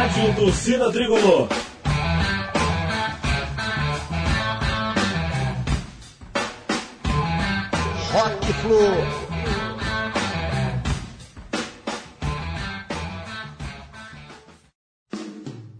Rádio Torcida Tricolor. Rock Flu.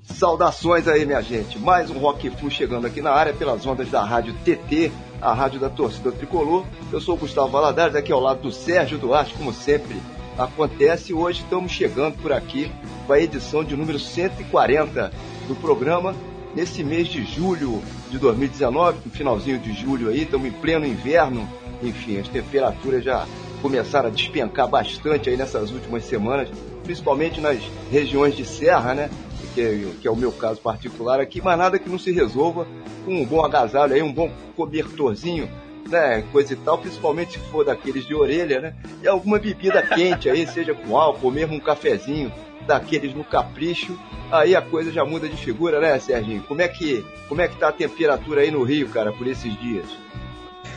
Saudações aí, minha gente. Mais um Rock Flu chegando aqui na área pelas ondas da Rádio TT, a rádio da torcida tricolor. Eu sou o Gustavo Valadares, aqui ao lado do Sérgio Duarte, como sempre acontece. Hoje estamos chegando por aqui com a edição de número 140 do programa. Nesse mês de julho de 2019, no finalzinho de julho aí, estamos em pleno inverno. Enfim, as temperaturas já começaram a despencar bastante aí nessas últimas semanas, principalmente nas regiões de serra, né? que é, que é o meu caso particular aqui, mas nada que não se resolva com um bom agasalho aí, um bom cobertorzinho, né, coisa e tal, principalmente se for daqueles de orelha, né, e alguma bebida quente aí, seja com álcool, mesmo um cafezinho, daqueles no capricho, aí a coisa já muda de figura, né, Serginho? Como é que, como é que tá a temperatura aí no Rio, cara, por esses dias?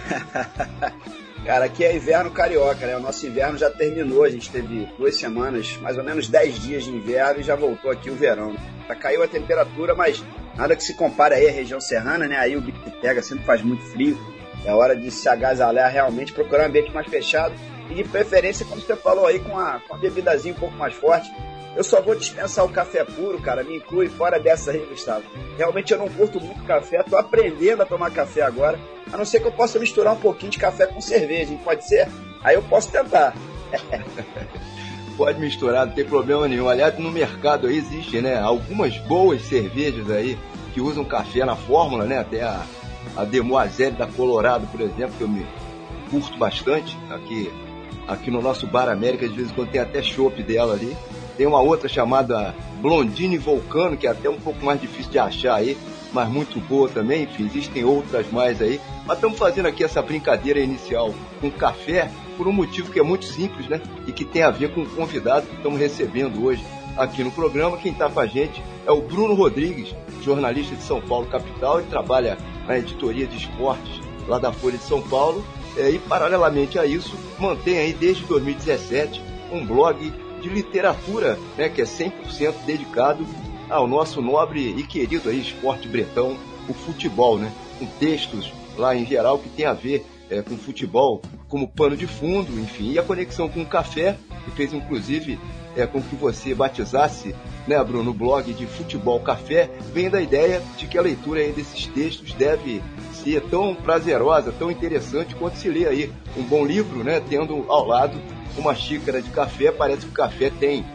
Cara, aqui é inverno carioca, né? O nosso inverno já terminou, a gente teve duas semanas, mais ou menos dez dias de inverno e já voltou aqui o verão. Já caiu a temperatura, mas nada que se compare aí à região serrana, né? Aí o bicho pega, sempre faz muito frio. É hora de se agasalhar realmente, procurar um ambiente mais fechado e de preferência, como você falou aí, com a, com a bebidazinha um pouco mais forte. Eu só vou dispensar o café puro, cara, me inclui fora dessa aí, Gustavo. Realmente eu não curto muito café, tô aprendendo a tomar café agora, a não ser que eu possa misturar um pouquinho de café com cerveja, hein? pode ser? Aí eu posso tentar. pode misturar, não tem problema nenhum. Aliás, no mercado aí existe, né, algumas boas cervejas aí que usam café na fórmula, né, até a, a Demoiselle da Colorado, por exemplo, que eu me curto bastante aqui aqui no nosso Bar América, de vez em quando tem até chopp dela ali. Tem uma outra chamada Blondine Vulcano, que é até um pouco mais difícil de achar aí, mas muito boa também. Enfim, existem outras mais aí. Mas estamos fazendo aqui essa brincadeira inicial com café por um motivo que é muito simples, né? E que tem a ver com o convidado que estamos recebendo hoje aqui no programa. Quem está com a gente é o Bruno Rodrigues, jornalista de São Paulo capital e trabalha na editoria de esportes lá da Folha de São Paulo. É, e paralelamente a isso, mantém aí desde 2017 um blog de literatura, né, que é 100% dedicado ao nosso nobre e querido aí esporte bretão, o futebol, né, com textos lá em geral que tem a ver é, com futebol como pano de fundo, enfim, e a conexão com o café, que fez inclusive é, com que você batizasse, né, Bruno, o blog de Futebol Café, vem da ideia de que a leitura aí desses textos deve ser tão prazerosa, tão interessante quanto se lê aí um bom livro, né, tendo ao lado uma xícara de café, parece que o café tem,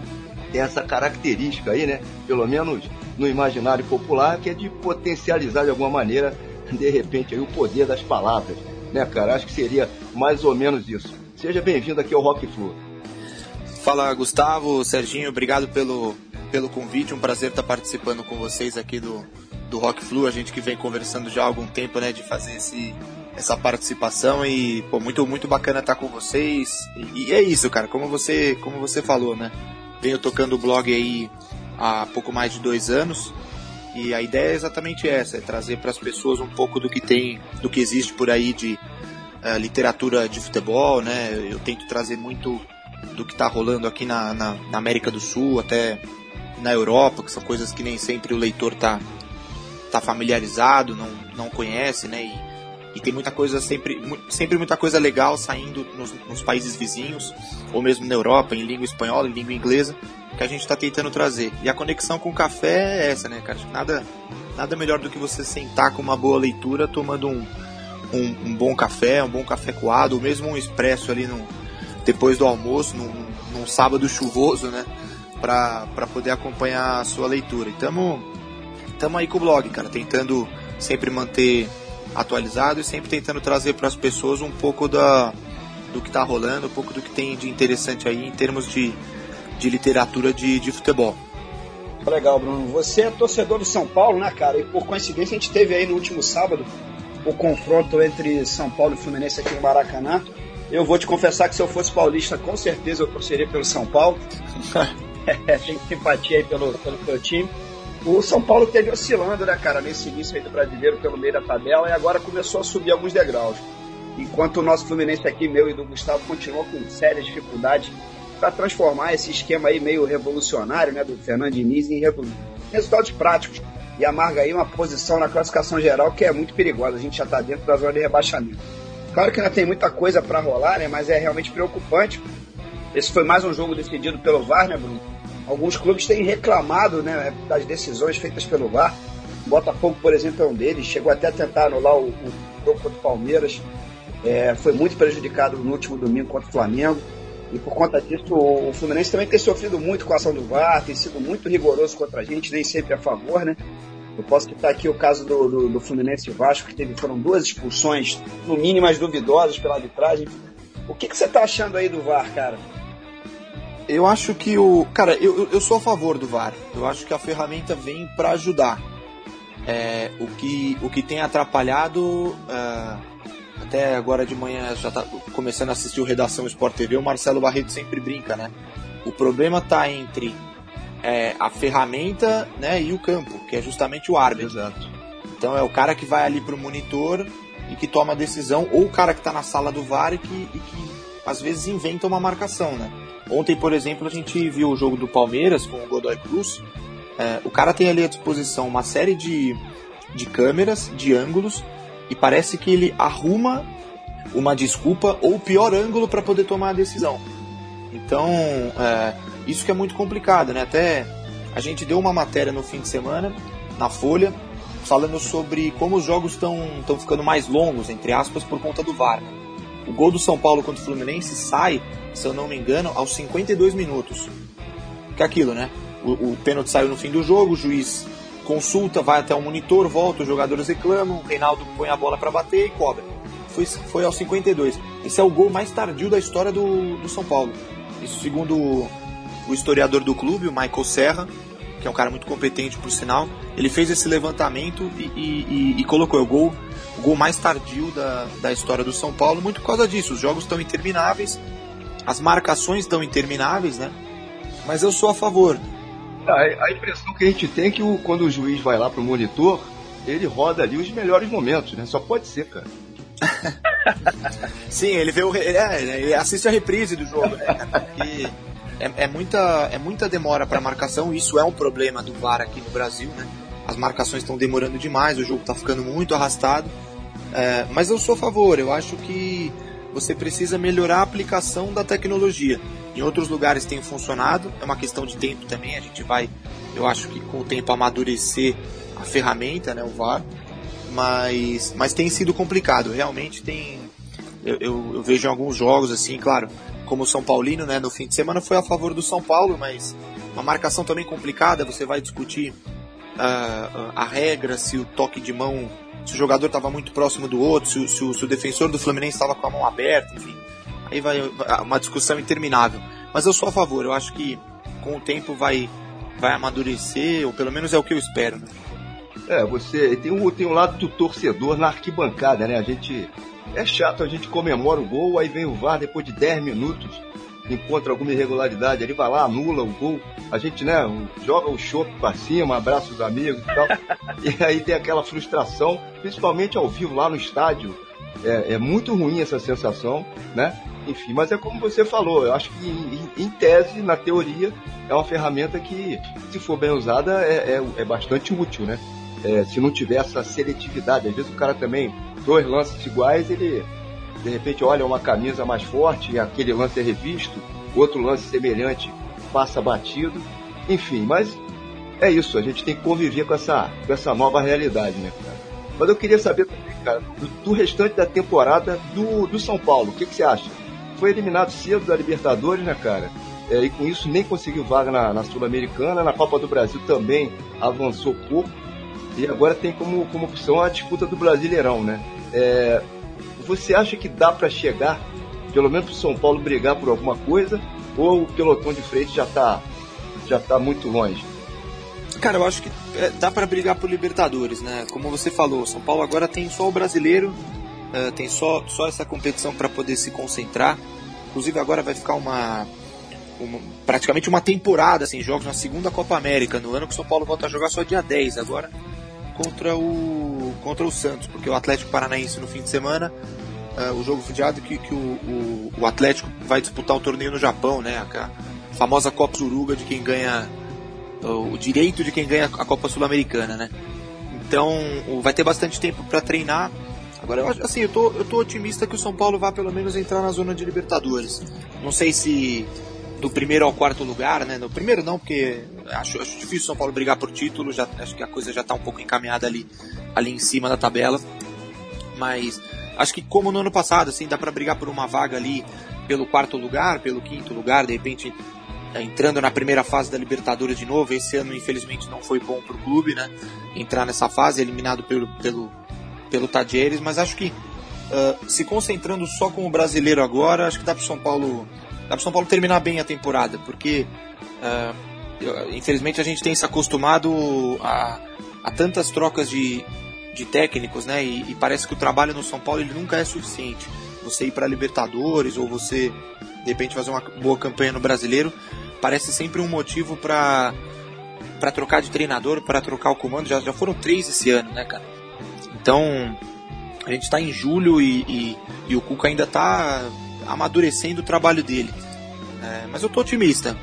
essa característica aí, né? Pelo menos no imaginário popular, que é de potencializar de alguma maneira, de repente, aí, o poder das palavras, né, cara? Acho que seria mais ou menos isso. Seja bem-vindo aqui ao Rock Flu. Fala, Gustavo, Serginho, obrigado pelo, pelo convite, um prazer estar participando com vocês aqui do, do Rock Flu, a gente que vem conversando já há algum tempo, né, de fazer esse, essa participação e pô, muito muito bacana estar com vocês. E, e, é isso, cara, como você como você falou, né? Venho tocando o blog aí há pouco mais de dois anos e a ideia é exatamente essa, é trazer para as pessoas um pouco do que tem, do que existe por aí de uh, literatura de futebol, né? Eu tento trazer muito do que está rolando aqui na, na, na, América do Sul, até na Europa, que são coisas que nem sempre o leitor tá, tá familiarizado, não, não conhece, né? E, e tem muita coisa sempre, sempre muita coisa legal saindo nos, nos, países vizinhos, ou mesmo na Europa, em língua espanhola, em língua inglesa, que a gente está tentando trazer. E a conexão com o café é essa, né, cara? Nada, nada melhor do que você sentar com uma boa leitura, tomando um, um, um bom café, um bom café coado, ou mesmo um expresso ali no, depois do almoço, num, num sábado chuvoso, né? Para poder acompanhar a sua leitura. Tamo, tamo aí com o blog, cara, tentando sempre manter atualizado e sempre tentando trazer para as pessoas um pouco da, do que está rolando, um pouco do que tem de interessante aí em termos de, de literatura de, de futebol. Legal, Bruno. Você é torcedor do São Paulo, né, cara? E por coincidência a gente teve aí no último sábado o confronto entre São Paulo e Fluminense aqui no Maracanã. Eu vou te confessar que se eu fosse paulista, com certeza eu torceria pelo São Paulo. é, tem simpatia aí pelo, pelo, pelo time. O São Paulo teve oscilando, né, cara, nesse início aí do brasileiro pelo meio da tabela e agora começou a subir alguns degraus. Enquanto o nosso Fluminense aqui, meu e do Gustavo, continuou com sérias dificuldades para transformar esse esquema aí meio revolucionário, né, do Fernando Diniz em resultados práticos e amarga aí uma posição na classificação geral que é muito perigosa. A gente já está dentro da zona de rebaixamento. Claro que ainda tem muita coisa para rolar, né? Mas é realmente preocupante. Esse foi mais um jogo decidido pelo VAR, né, Bruno? Alguns clubes têm reclamado né, das decisões feitas pelo VAR. Botafogo, por exemplo, é um deles. Chegou até a tentar anular o, o jogo contra o Palmeiras. É, foi muito prejudicado no último domingo contra o Flamengo. E por conta disso, o Fluminense também tem sofrido muito com a ação do VAR, tem sido muito rigoroso contra a gente, nem sempre a favor, né? Eu posso citar aqui o caso do, do, do Fluminense e Vasco, que teve, foram duas expulsões, no mínimo, as duvidosas pela arbitragem. O que, que você está achando aí do VAR, cara? Eu acho que o. Cara, eu, eu sou a favor do VAR. Eu acho que a ferramenta vem para ajudar. É, o, que, o que tem atrapalhado. Uh até agora de manhã já tá começando a assistir o Redação Sport TV, o Marcelo Barreto sempre brinca, né? O problema tá entre é, a ferramenta né, e o campo, que é justamente o árbitro. Exato. Então é o cara que vai ali pro monitor e que toma a decisão, ou o cara que está na sala do VAR e que, e que às vezes inventa uma marcação, né? Ontem, por exemplo, a gente viu o jogo do Palmeiras com o Godoy Cruz. É, o cara tem ali à disposição uma série de, de câmeras, de ângulos, e parece que ele arruma uma desculpa ou o pior ângulo para poder tomar a decisão. Então, é, isso que é muito complicado, né? Até a gente deu uma matéria no fim de semana, na Folha, falando sobre como os jogos estão ficando mais longos, entre aspas, por conta do VAR. O gol do São Paulo contra o Fluminense sai, se eu não me engano, aos 52 minutos. Que é aquilo, né? O, o pênalti saiu no fim do jogo, o juiz consulta, vai até o monitor, volta, os jogadores reclamam, o Reinaldo põe a bola para bater e cobra. Foi, foi aos 52. Esse é o gol mais tardio da história do, do São Paulo. Isso segundo o, historiador do clube, o Michael Serra, que é um cara muito competente por sinal, ele fez esse levantamento e, e, e, e colocou o gol, o gol mais tardio da, da história do São Paulo, muito por causa disso. Os jogos estão intermináveis, as marcações estão intermináveis, né? Mas eu sou a favor. A, a, impressão que a gente tem é que o, quando o juiz vai lá pro monitor, ele roda ali os melhores momentos, né? Só pode ser, cara. Sim, ele vê o. É, ele assiste a reprise do jogo, né? é, é muita, é muita demora para marcação, isso é um problema do VAR aqui no Brasil, né? As marcações estão demorando demais, o jogo está ficando muito arrastado. É, mas eu sou a favor, eu acho que você precisa melhorar a aplicação da tecnologia. Em outros lugares tem funcionado, é uma questão de tempo também, a gente vai, eu acho que com o tempo amadurecer a ferramenta, né, o VAR, mas, mas tem sido complicado, realmente tem, eu, eu, eu vejo em alguns jogos assim, claro, como o São Paulino, né, no fim de semana foi a favor do São Paulo, mas uma marcação também complicada, você vai discutir uh, a regra, se o toque de mão, se o jogador estava muito próximo do outro, se, se, se o defensor do Fluminense estava com a mão aberta, enfim aí vai uma discussão interminável. Mas eu sou a favor, eu acho que com o tempo vai, vai amadurecer, ou pelo menos é o que eu espero. Né? É, você tem um, tem um lado do torcedor na arquibancada, né? A gente. É chato, a gente comemora o gol, aí vem o VAR depois de 10 minutos, encontra alguma irregularidade, ele vai lá, anula o gol, a gente, né, joga o chope pra cima, abraça os amigos e tal. e aí tem aquela frustração, principalmente ao vivo lá no estádio. É, é muito ruim essa sensação, né? enfim, mas é como você falou, eu acho que em, em tese, na teoria, é uma ferramenta que, se for bem usada, é, é, é bastante útil, né? É, se não tiver essa seletividade, às vezes o cara também, dois lances iguais, ele de repente olha uma camisa mais forte e aquele lance é revisto, outro lance semelhante passa batido, enfim, mas é isso, a gente tem que conviver com essa, com essa nova realidade, né, cara? Mas eu queria saber também, cara, do, do restante da temporada do, do São Paulo, o que, que você acha? foi eliminado cedo da Libertadores, né, cara? É, e com isso nem conseguiu vaga na, na Sul-Americana. Na Copa do Brasil também avançou pouco. E agora tem como, como opção a disputa do Brasileirão, né? É, você acha que dá para chegar, pelo menos para São Paulo brigar por alguma coisa? Ou o pelotão de frente já está já tá muito longe? Cara, eu acho que é, dá para brigar por Libertadores, né? Como você falou, São Paulo agora tem só o brasileiro uh, tem só, só essa competição para poder se concentrar. Inclusive agora vai ficar uma, uma, praticamente uma temporada sem jogos na segunda Copa América, no ano que o São Paulo volta a jogar só dia 10 agora contra o contra o Santos, porque o Atlético Paranaense no fim de semana uh, o jogo fediado que, que o, o, o, Atlético vai disputar o torneio no Japão, né? A famosa Copa Suruga de quem ganha o direito de quem ganha a Copa Sul-Americana, né? Então vai ter bastante tempo para treinar. Agora, eu, assim, eu tô, eu tô otimista que o São Paulo vá pelo menos entrar na zona de Libertadores. Não sei se do primeiro ao quarto lugar, né? No primeiro não, porque acho, acho difícil o São Paulo brigar por título, já, acho que a coisa já está um pouco encaminhada ali, ali em cima da tabela. Mas acho que como no ano passado, assim, dá para brigar por uma vaga ali pelo quarto lugar, pelo quinto lugar, de repente é, entrando na primeira fase da Libertadores de novo. Esse ano, infelizmente, não foi bom para o clube, né? Entrar nessa fase, eliminado pelo, pelo, pelo Tadieres, mas acho que uh, se concentrando só com o brasileiro agora, acho que dá para São Paulo, dá para São Paulo terminar bem a temporada, porque uh, infelizmente a gente tem se acostumado a, a tantas trocas de, de técnicos, né? E, e, parece que o trabalho no São Paulo ele nunca é suficiente. Você ir para Libertadores ou você de repente fazer uma boa campanha no Brasileiro parece sempre um motivo para para trocar de treinador, para trocar o comando. Já, já foram três esse ano, né, cara? Então a gente está em julho e, e, e, o Cuca ainda está amadurecendo o trabalho dele. É, mas eu tô otimista.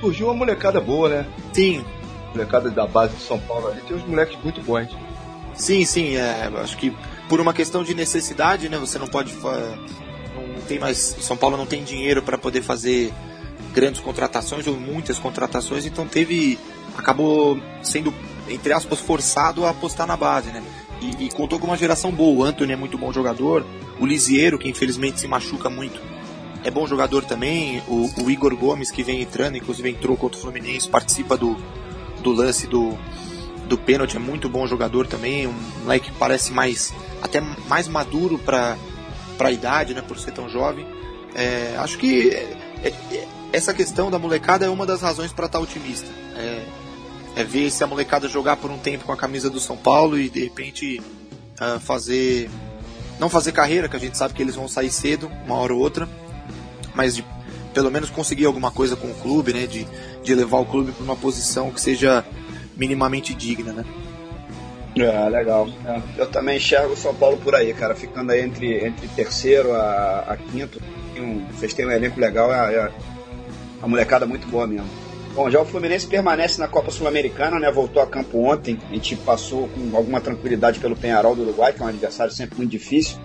Surgiu uma molecada boa, né? Sim. Molecada da base de São Paulo ali, tem uns moleques muito bons. Sim, sim, é, acho que por uma questão de necessidade, né? Você não pode. Não tem mais. São Paulo não tem dinheiro para poder fazer grandes contratações ou muitas contratações, então teve. acabou sendo, entre aspas, forçado a apostar na base, né? E, e contou com uma geração boa. O Anthony é muito bom jogador, o Lisiero, que infelizmente se machuca muito, é bom jogador também. O, o, Igor Gomes, que vem entrando, inclusive entrou contra o Fluminense, participa do, do lance do, do pênalti, é muito bom jogador também. Um moleque que parece mais até mais maduro para a idade, né, por ser tão jovem. É, acho que é, é, essa questão da molecada é uma das razões para estar tá otimista. É, é, ver se a molecada jogar por um tempo com a camisa do São Paulo e de repente uh, fazer. Não fazer carreira, que a gente sabe que eles vão sair cedo, uma hora ou outra, mas de pelo menos conseguir alguma coisa com o clube, né? De, de levar o clube para uma posição que seja minimamente digna, né? É, legal. Eu também enxergo o São Paulo por aí, cara, ficando aí entre, entre terceiro a, a quinto. Um, vocês têm um elenco legal, é, é a molecada muito boa mesmo. Bom, já o Fluminense permanece na Copa Sul-Americana, né? Voltou a campo ontem. A gente passou com alguma tranquilidade pelo Penharol do Uruguai, que é um adversário sempre muito difícil.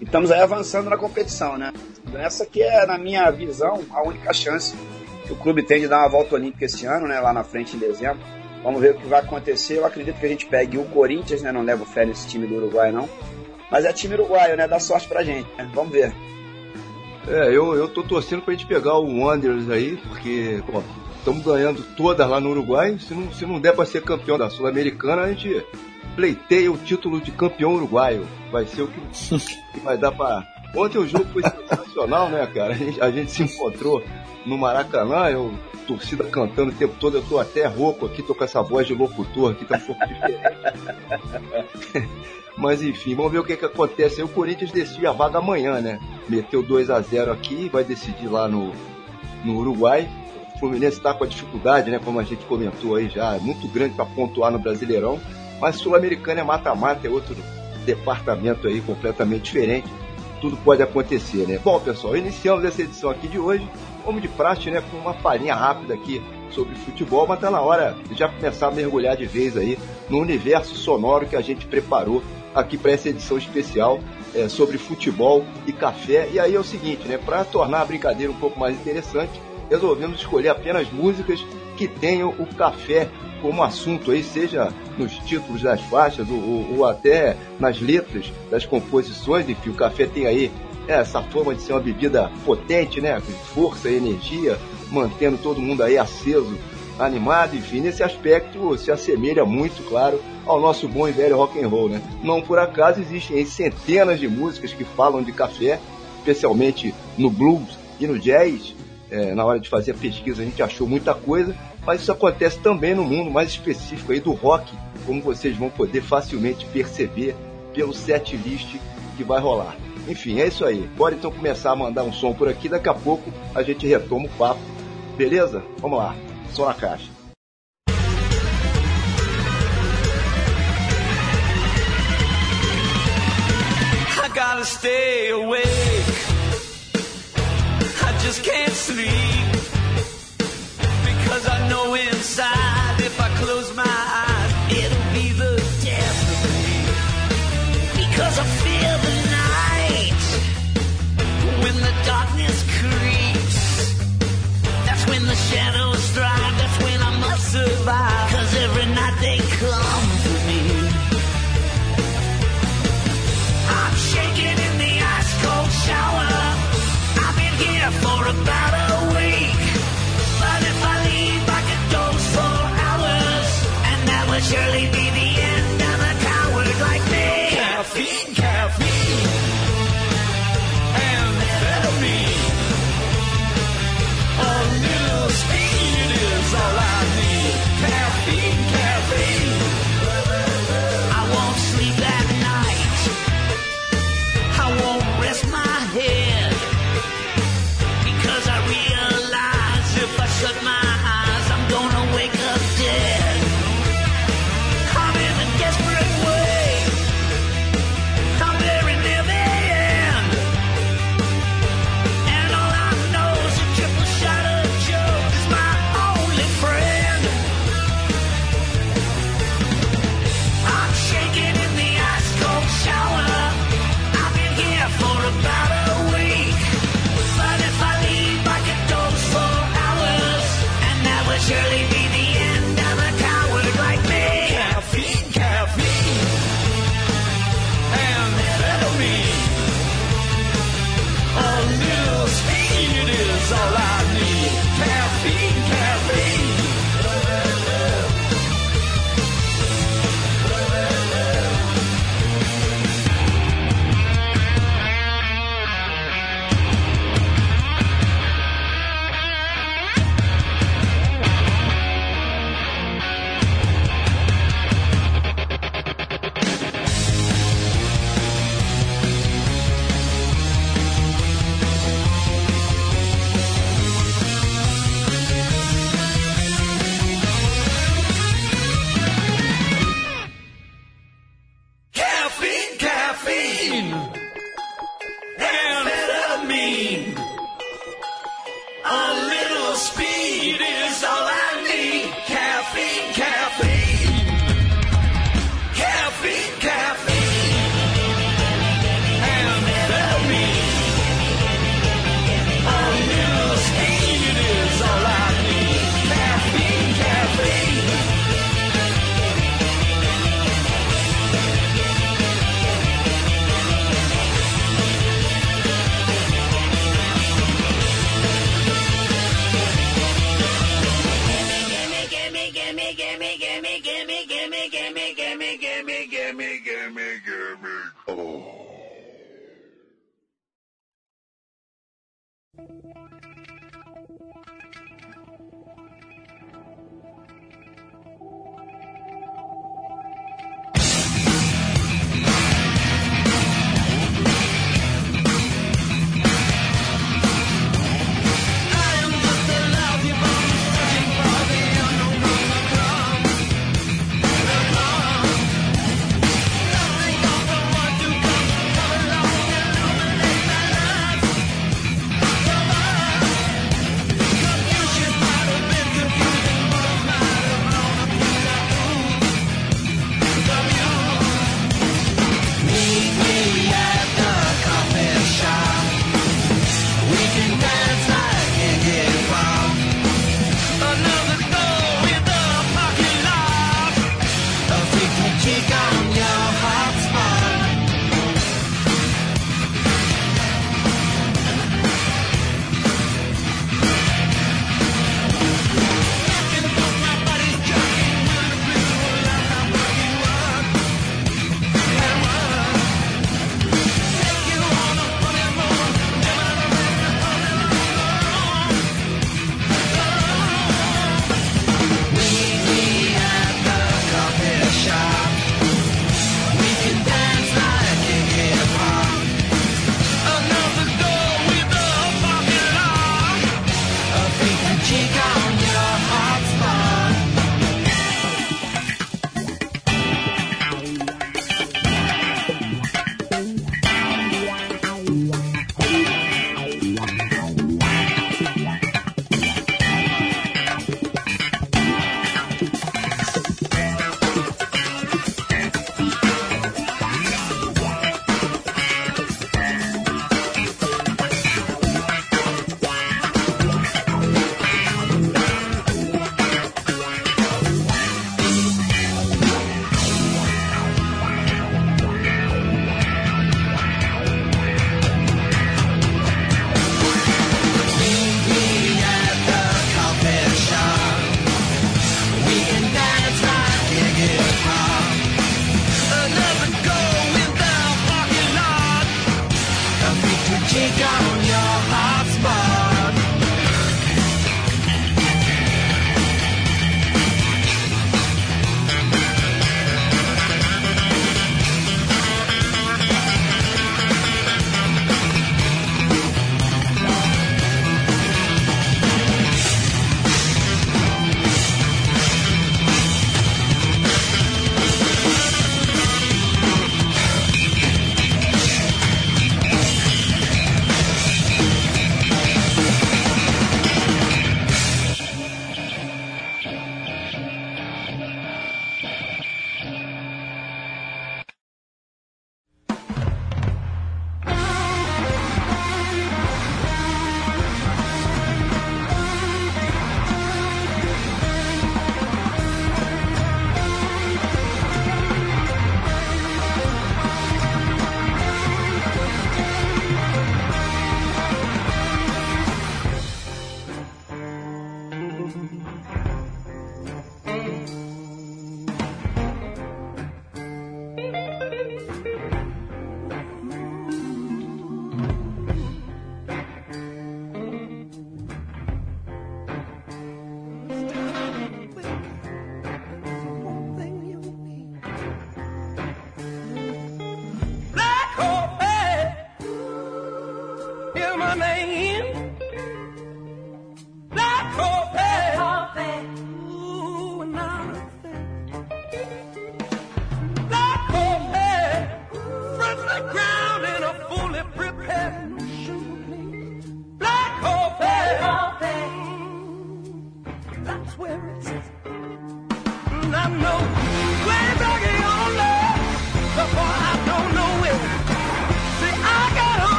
E estamos aí avançando na competição, né? Essa que é, na minha visão, a única chance que o clube tem de dar uma volta olímpica esse ano, né? Lá na frente em dezembro. Vamos ver o que vai acontecer. Eu acredito que a gente pegue o Corinthians, né? Não levo fé nesse time do Uruguai, não. Mas é time uruguaio, né? Dá sorte pra gente, né? Vamos ver. É, eu, eu tô torcendo pra gente pegar o Wanderers aí, porque, pô, estamos ganhando todas lá no Uruguai. Se não, se não der para ser campeão da Sul-Americana, a gente pleiteia o título de campeão uruguaio. Vai ser o que, que vai dar para. Ontem o jogo foi sensacional, né, cara? A gente, a gente se encontrou no Maracanã, eu torcida cantando o tempo todo, eu tô até rouco aqui, tô com essa voz de locutor aqui, tá um pouco diferente. Mas enfim, vamos ver o que, que acontece. Aí o Corinthians decide a vaga amanhã, né? Meteu 2 a 0 aqui, vai decidir lá no, no Uruguai. Fluminense está com a dificuldade, né, como a gente comentou aí já, muito grande para pontuar no Brasileirão, mas Sul-Americana é mata-mata, é outro departamento aí completamente diferente. Tudo pode acontecer, né? Bom, pessoal, iniciamos essa edição aqui de hoje, como de praxe, né, com uma farinha rápida aqui sobre futebol, mas tá na hora de já começar a mergulhar de vez aí no universo sonoro que a gente preparou aqui para essa edição especial é, sobre futebol e café. E aí é o seguinte, né, para tornar a brincadeira um pouco mais interessante, resolvemos escolher apenas músicas que tenham o café como assunto aí, seja nos títulos das faixas ou, ou, ou até nas letras das composições, enfim, o café tem aí essa forma de ser uma bebida potente, né, com força e energia, mantendo todo mundo aí aceso, animado, enfim, nesse aspecto se assemelha muito, claro, ao nosso bom e velho rock and roll, né? Não por acaso existem centenas de músicas que falam de café, especialmente no blues e no jazz, é, na hora de fazer a pesquisa a gente achou muita coisa, mas isso acontece também no mundo mais específico aí do rock, como vocês vão poder facilmente perceber pelo set list que vai rolar. Enfim, é isso aí. Bora então começar a mandar um som por aqui, daqui a pouco a gente retoma o papo. Beleza? Vamos lá. Som na caixa. I got to stay awake. Just can't sleep. Because I know inside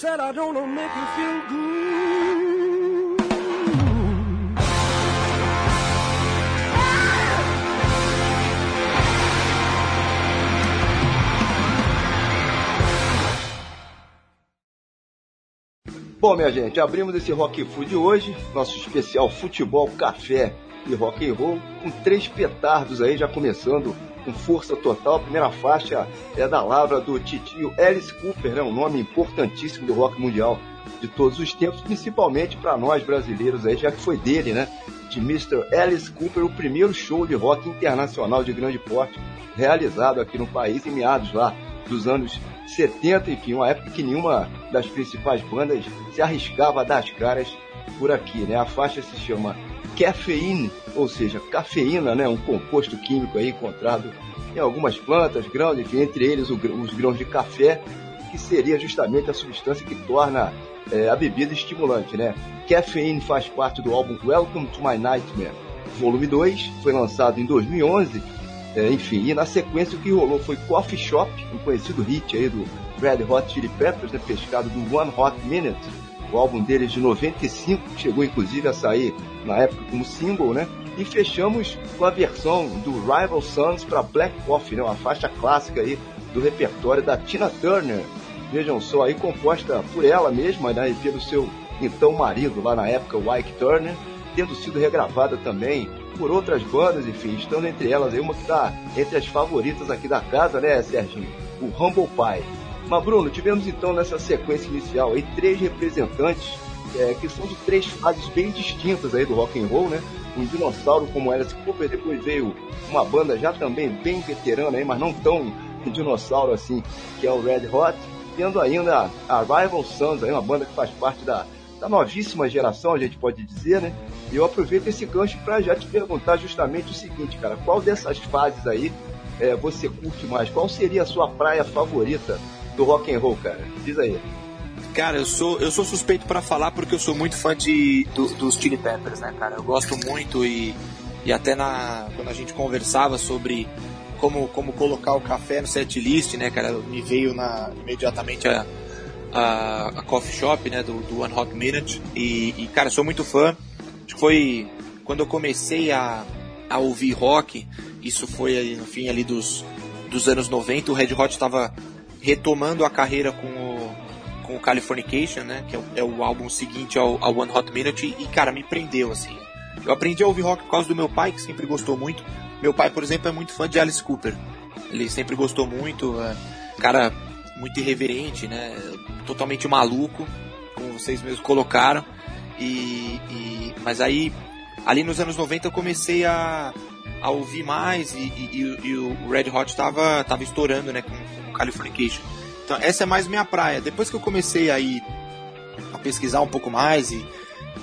Said I don't wanna make you feel good. Bom, minha gente, abrimos esse Rock Food hoje, nosso especial futebol, café e rock and roll, com três petardos aí já começando com força total. A primeira faixa é da lavra do titio Alice Cooper, né? um nome importantíssimo do rock mundial de todos os tempos, principalmente para nós brasileiros aí, já que foi dele, né? De Mr. Alice Cooper, o primeiro show de rock internacional de grande porte realizado aqui no país em meados lá dos anos 70, enfim, uma época que nenhuma das principais bandas se arriscava a dar as caras por aqui, né? A faixa se chama Caffeine, ou seja, cafeína, né? Um composto químico aí encontrado em algumas plantas, grãos, enfim, entre eles os grãos de café, que seria justamente a substância que torna é, a bebida estimulante, né? Caffeine faz parte do álbum Welcome to My Nightmare, volume 2, foi lançado em 2011, é, enfim, e na sequência o que rolou foi Coffee Shop, um conhecido hit aí do Red Hot Chili Peppers, né, pescado do One Hot Minute, o álbum deles de 95, chegou inclusive a sair na época como single, né? E fechamos com a versão do Rival Sons para Black Coffee, né? Uma faixa clássica aí do repertório da Tina Turner. Vejam só, aí composta por ela mesma, né? E pelo seu então marido lá na época, Wyke Turner, tendo sido regravada também por outras bandas, enfim, estando entre elas aí uma que está entre as favoritas aqui da casa, né, Serginho? O Humble Pie. Mas, Bruno, tivemos então nessa sequência inicial aí três representantes é, que são de três fases bem distintas aí do rock and roll, né? Um dinossauro como Alice Cooper, depois veio uma banda já também bem veterana aí, mas não tão dinossauro assim, que é o Red Hot, tendo ainda a Rival Sons, aí, uma banda que faz parte da, da novíssima geração, a gente pode dizer, né? E eu aproveito esse gancho para já te perguntar justamente o seguinte, cara, qual dessas fases aí é, você curte mais? Qual seria a sua praia favorita do rock and roll, cara? Diz aí. Cara, eu sou, eu sou suspeito para falar porque eu sou muito fã de, do, dos Chili Peppers, né, cara? Eu gosto muito e, e até na, quando a gente conversava sobre como, como colocar o café no set list, né, cara, me veio na, imediatamente a, a, a Coffee Shop, né, do, do One Hot Minute. E, e, cara, sou muito fã. Acho que foi quando eu comecei a, a ouvir rock, isso foi no fim ali dos, dos anos 90, o Red Hot estava retomando a carreira com o, com o Californication, né? Que é o, é o álbum seguinte ao, ao, One Hot Minute. E, cara, me prendeu, assim. Eu aprendi a ouvir rock por causa do meu pai, que sempre gostou muito. Meu pai, por exemplo, é muito fã de Alice Cooper. Ele sempre gostou muito. É, cara muito irreverente, né? Totalmente maluco, como vocês mesmos colocaram. E, e mas aí, ali nos anos 90 eu comecei a, a ouvir mais e, e, e o Red Hot tava, tava estourando, né? Com, Californication. Então essa é mais minha praia. Depois que eu comecei a ir a pesquisar um pouco mais e,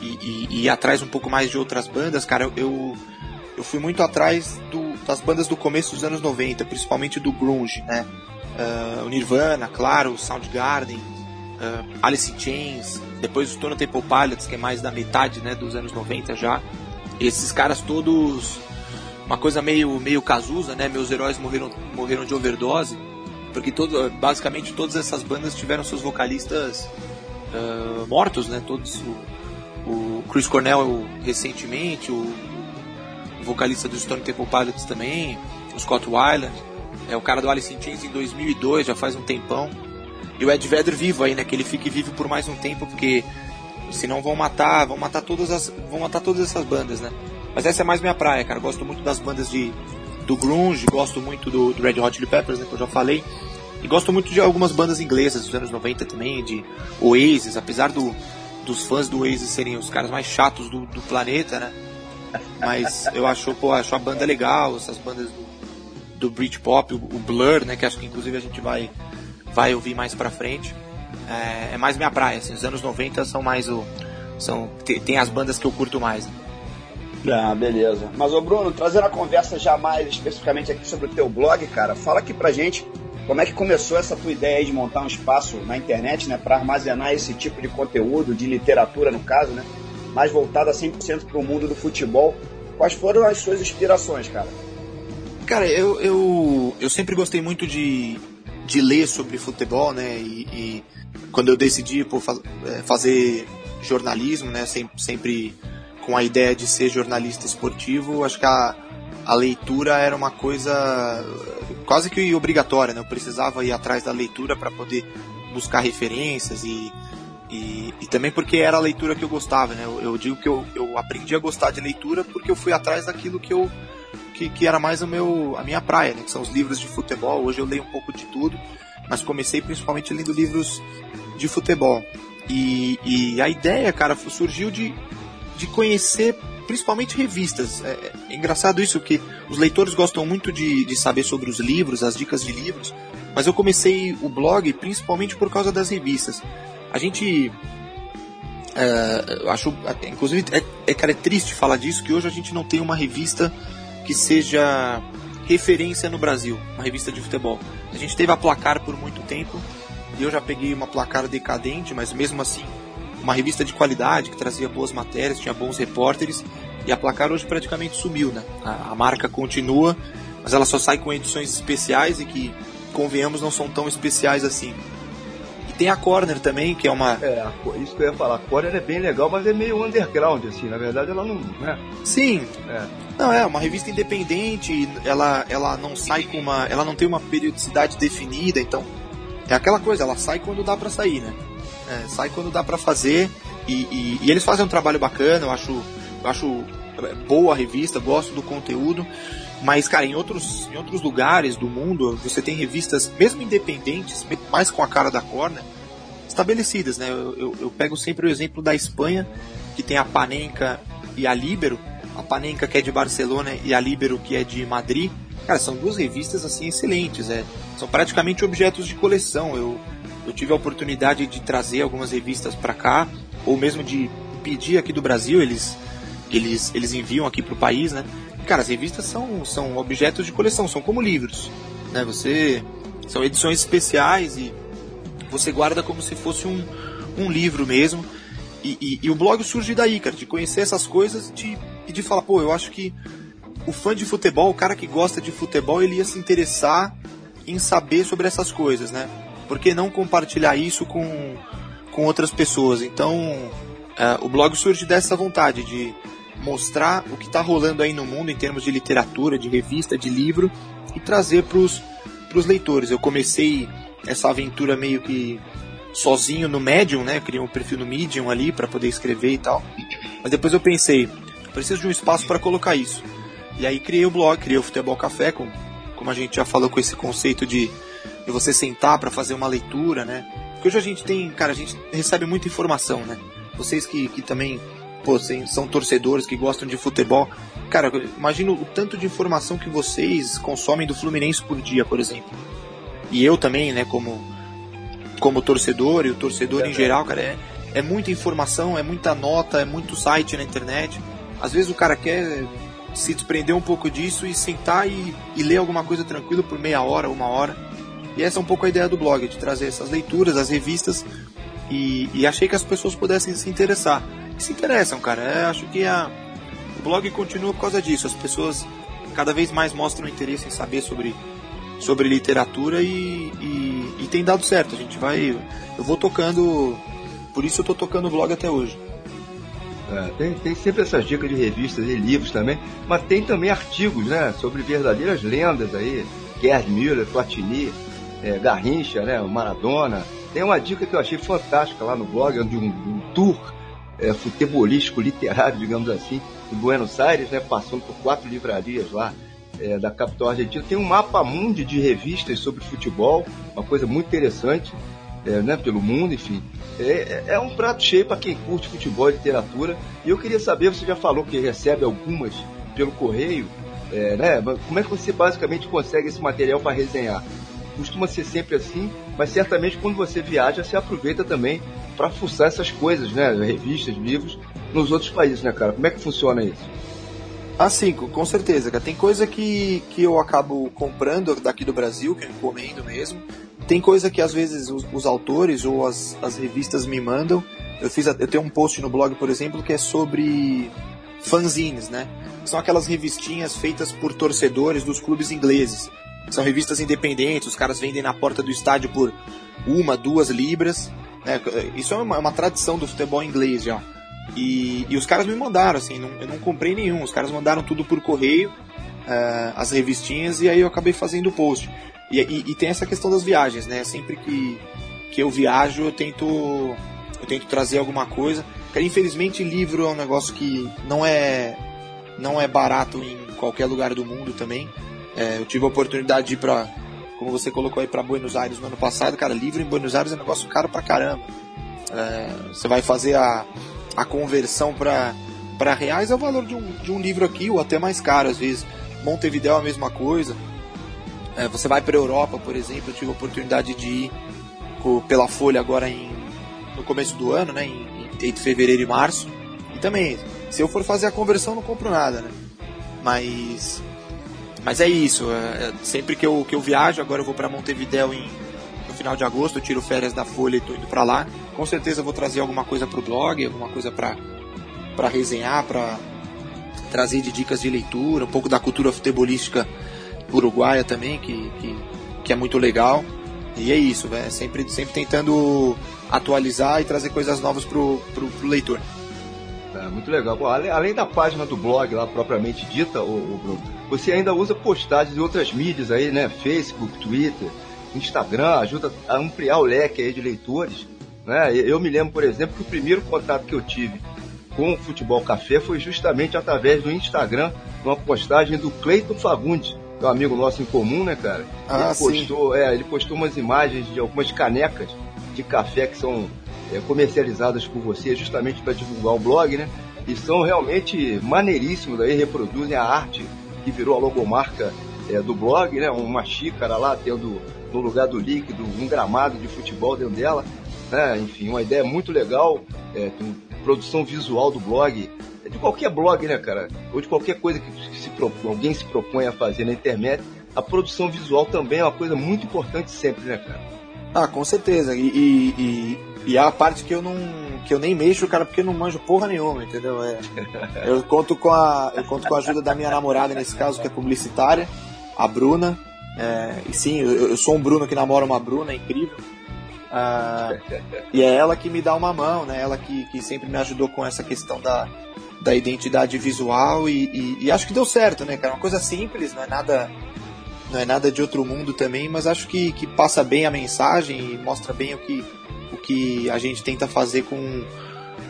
e, e ir atrás um pouco mais de outras bandas, cara, eu, eu fui muito atrás do, das bandas do começo dos anos 90, principalmente do grunge, né? Uh, o Nirvana, claro, Soundgarden, uh, Alice in Chains, depois o Stone Temple Pilots, que é mais da metade, né, dos anos 90 já. Esses caras todos uma coisa meio meio Cazuza, né? Meus heróis morreram morreram de overdose porque todo, basicamente todas essas bandas tiveram seus vocalistas uh, mortos, né? Todos o, o, Chris Cornell recentemente, o, o vocalista do Stone Temple Pilots também, o Scott Weiland, é o cara do Alice in Chains em 2002, já faz um tempão. E o Ed Vedder vivo aí, né? Que ele fique vivo por mais um tempo, porque senão vão matar, vão matar todas as, vão matar todas essas bandas, né? Mas essa é mais minha praia, cara. Gosto muito das bandas de do grunge, gosto muito do, do Red Hot Chili Peppers, né, que eu já falei. E gosto muito de algumas bandas inglesas dos anos 90 também, de Oasis, apesar do, dos fãs do Oasis serem os caras mais chatos do, do planeta, né? Mas eu acho, pô, acho a banda legal, essas bandas do, do Britpop, o, o Blur, né? Que acho que inclusive a gente vai, vai ouvir mais pra frente. É, é mais minha praia, assim, os anos 90 são mais o. São, tem, tem as bandas que eu curto mais. Né? Ah, beleza. Mas, ô Bruno, trazendo a conversa já mais especificamente aqui sobre o teu blog, cara, fala aqui pra gente como é que começou essa tua ideia de montar um espaço na internet, né, para armazenar esse tipo de conteúdo, de literatura no caso, né, mais voltado a 100% para o mundo do futebol? Quais foram as suas inspirações, cara? Cara, eu, eu, eu sempre gostei muito de, de ler sobre futebol, né, e, e quando eu decidi por é, fazer jornalismo, né, sempre, sempre com a ideia de ser jornalista esportivo, acho que a, a leitura era uma coisa quase que obrigatória, né? Eu precisava ir atrás da leitura para poder buscar referências e, e, e, também porque era a leitura que eu gostava, né? Eu, eu digo que eu, eu aprendi a gostar de leitura porque eu fui atrás daquilo que eu, que, que era mais o meu, a minha praia, né? Que são os livros de futebol. Hoje eu leio um pouco de tudo, mas comecei principalmente lendo livros de futebol. E, e a ideia, cara, surgiu de, de conhecer principalmente revistas. É, é, engraçado isso que os leitores gostam muito de, de saber sobre os livros, as dicas de livros, mas eu comecei o blog principalmente por causa das revistas. A gente é, acho, inclusive, é, é, cara, é triste falar disso, que hoje a gente não tem uma revista que seja referência no Brasil, uma revista de futebol. A gente teve a Placar por muito tempo, e eu já peguei uma Placar decadente, mas mesmo assim, uma revista de qualidade, que trazia boas matérias, tinha bons repórteres, e a Placar hoje praticamente sumiu, né? A, a marca continua, mas ela só sai com edições especiais e que, convenhamos, não são tão especiais assim. E tem a Corner também, que é uma. É, isso que eu ia falar. A Corner é bem legal, mas é meio underground, assim. Na verdade, ela não. Né? Sim. É. Não, é uma revista independente, ela, ela não sai com uma. Ela não tem uma periodicidade definida, então. É aquela coisa, ela sai quando dá para sair, né? É, sai quando dá para fazer. E, e, e, eles fazem um trabalho bacana, eu acho, eu acho boa a revista, gosto do conteúdo. Mas, cara, em outros, em outros lugares do mundo, você tem revistas, mesmo independentes, mais com a cara da Corner, estabelecidas, né? Eu, eu, eu pego sempre o exemplo da Espanha, que tem a Panenka e a Libero, a Panenka que é de Barcelona e a Libero que é de Madrid. Cara, são duas revistas assim excelentes, é. São praticamente objetos de coleção. Eu, eu tive a oportunidade de trazer algumas revistas para cá, ou mesmo de pedir aqui do Brasil, eles eles eles enviam aqui pro país, né? Cara, as revistas são são objetos de coleção, são como livros, né? Você são edições especiais e você guarda como se fosse um, um livro mesmo. E, e, e, o blog surge daí, cara, de conhecer essas coisas de, e de falar, pô, eu acho que o fã de futebol, o cara que gosta de futebol, ele ia se interessar em saber sobre essas coisas, né? Por que não compartilhar isso com, com outras pessoas? Então, uh, o blog surge dessa vontade de mostrar o que está rolando aí no mundo em termos de literatura, de revista, de livro e trazer para os leitores. Eu comecei essa aventura meio que sozinho no Medium, né? Eu criei um perfil no Medium ali para poder escrever e tal. Mas depois eu pensei, preciso de um espaço para colocar isso. E aí criei o blog, criei o Futebol Café, com, como a gente já falou com esse conceito de, de você sentar para fazer uma leitura, né? Porque hoje a gente tem, cara, a gente recebe muita informação, né? Vocês que, que também pô, são torcedores que gostam de futebol. Cara, imagina o tanto de informação que vocês consomem do Fluminense por dia, por exemplo. E eu também, né, como como torcedor e o torcedor é, em geral, cara, é, é muita informação, é muita nota, é muito site na internet. Às vezes o cara quer se desprender um pouco disso e sentar e, e ler alguma coisa tranquilo por meia hora, uma hora. E essa é um pouco a ideia do blog, de trazer essas leituras, as revistas, e, e achei que as pessoas pudessem se interessar. E se interessam, cara. É, acho que a, o blog continua por causa disso. As pessoas cada vez mais mostram interesse em saber sobre sobre literatura e, e, e, tem dado certo. A gente vai. Eu vou tocando. Por isso eu tô tocando o blog até hoje. É, tem, tem sempre essas dicas de revistas e livros também, mas tem também artigos, né? Sobre verdadeiras lendas aí. Gerd Müller, Platini, é, Garrincha, né? Maradona. Tem uma dica que eu achei fantástica lá no blog, de um, um tour é, futebolístico, literário, digamos assim, em Buenos Aires, né? Passando por quatro livrarias lá é, da capital argentina. Tem um mapa mundi de revistas sobre futebol, uma coisa muito interessante, é, né, pelo mundo, enfim. É, é, é um prato cheio para quem curte futebol e literatura. E eu queria saber, você já falou que recebe algumas pelo correio, é, né? Como é que você basicamente consegue esse material para resenhar? Costuma ser sempre assim, mas certamente quando você viaja, você aproveita também para fuçar essas coisas, né? Revistas, livros, nos outros países, né, cara? Como é que funciona isso? Ah, sim, com certeza, cara. Tem coisa que, que eu acabo comprando daqui do Brasil, que eu encomendo mesmo. Tem coisa que às vezes os, os autores ou as, as revistas me mandam. Eu, fiz, eu tenho um post no blog, por exemplo, que é sobre fanzines, né? São aquelas revistinhas feitas por torcedores dos clubes ingleses. São revistas independentes, os caras vendem na porta do estádio por uma, duas libras. Né? Isso é uma, uma tradição do futebol inglês já. E, e os caras me mandaram, assim, não, eu não comprei nenhum, os caras mandaram tudo por correio, uh, as revistinhas, e aí eu acabei fazendo o post. E, e, e, tem essa questão das viagens, né? Sempre que, que eu viajo, eu tento, eu tento trazer alguma coisa. Infelizmente, livro é um negócio que não é, não é barato em, qualquer lugar do mundo também. É, eu tive a oportunidade de ir para, como você colocou aí, para Buenos Aires no ano passado. Cara, livro em Buenos Aires é um negócio caro pra caramba. É, você vai fazer a, a conversão para reais é o valor de um, de um livro aqui, ou até mais caro às vezes. Montevideo é a mesma coisa. É, você vai para a Europa, por exemplo, eu tive a oportunidade de ir pela Folha agora em, no começo do ano, né, em, entre fevereiro e março. E também, se eu for fazer a conversão, não compro nada, né? Mas, mas é isso. É, é sempre que eu, que eu viajo, agora eu vou para Montevideo em, no final de agosto, eu tiro férias da Folha e estou indo para lá. Com certeza vou trazer alguma coisa para o blog, alguma coisa para para resenhar, para trazer de dicas de leitura, um pouco da cultura futebolística uruguaia também, que, que, que é muito legal. E é isso, é sempre, sempre tentando atualizar e trazer coisas novas pro, pro, pro leitor. É, muito legal. Além, além, da página do blog lá propriamente dita, o, o Bruno, você ainda usa postagens de outras mídias aí, né? Facebook, Twitter, Instagram, ajuda a ampliar o leque aí de leitores. Né? Eu me lembro, por exemplo, que o primeiro contato que eu tive com o Futebol Café foi justamente através do Instagram, uma postagem do Cleiton Fagundes, que é um amigo nosso em comum, né, cara? Ah, ele postou, é, ele postou umas imagens de algumas canecas de café que são é, comercializadas por você justamente para divulgar o blog, né? E são realmente maneiríssimos, aí reproduzem a arte que virou a logomarca é, do blog, né? Uma xícara lá tendo no lugar do líquido um gramado de futebol dentro dela, né? Enfim, uma ideia muito legal, é, produção visual do blog, é de qualquer blog, né, cara? Ou de qualquer coisa que se propõe, alguém se propõe a fazer na internet, a produção visual também é uma coisa muito importante sempre, né, cara? Ah, com certeza. E, e, e, e é a parte que eu não. que eu nem mexo, cara, porque eu não manjo porra nenhuma, entendeu? É, eu conto com a. Eu conto com a ajuda da minha namorada nesse caso, que é publicitária, a Bruna. É, e sim, eu, eu, sou um Bruno que namora uma Bruna, é incrível. Ah, e é ela que me dá uma mão, né? Ela que, que sempre me ajudou com essa questão da, da identidade visual e, e, e, acho que deu certo, né, cara? Uma coisa simples, não é nada, não é nada de outro mundo também, mas acho que, que passa bem a mensagem e mostra bem o que, que a gente tenta fazer com,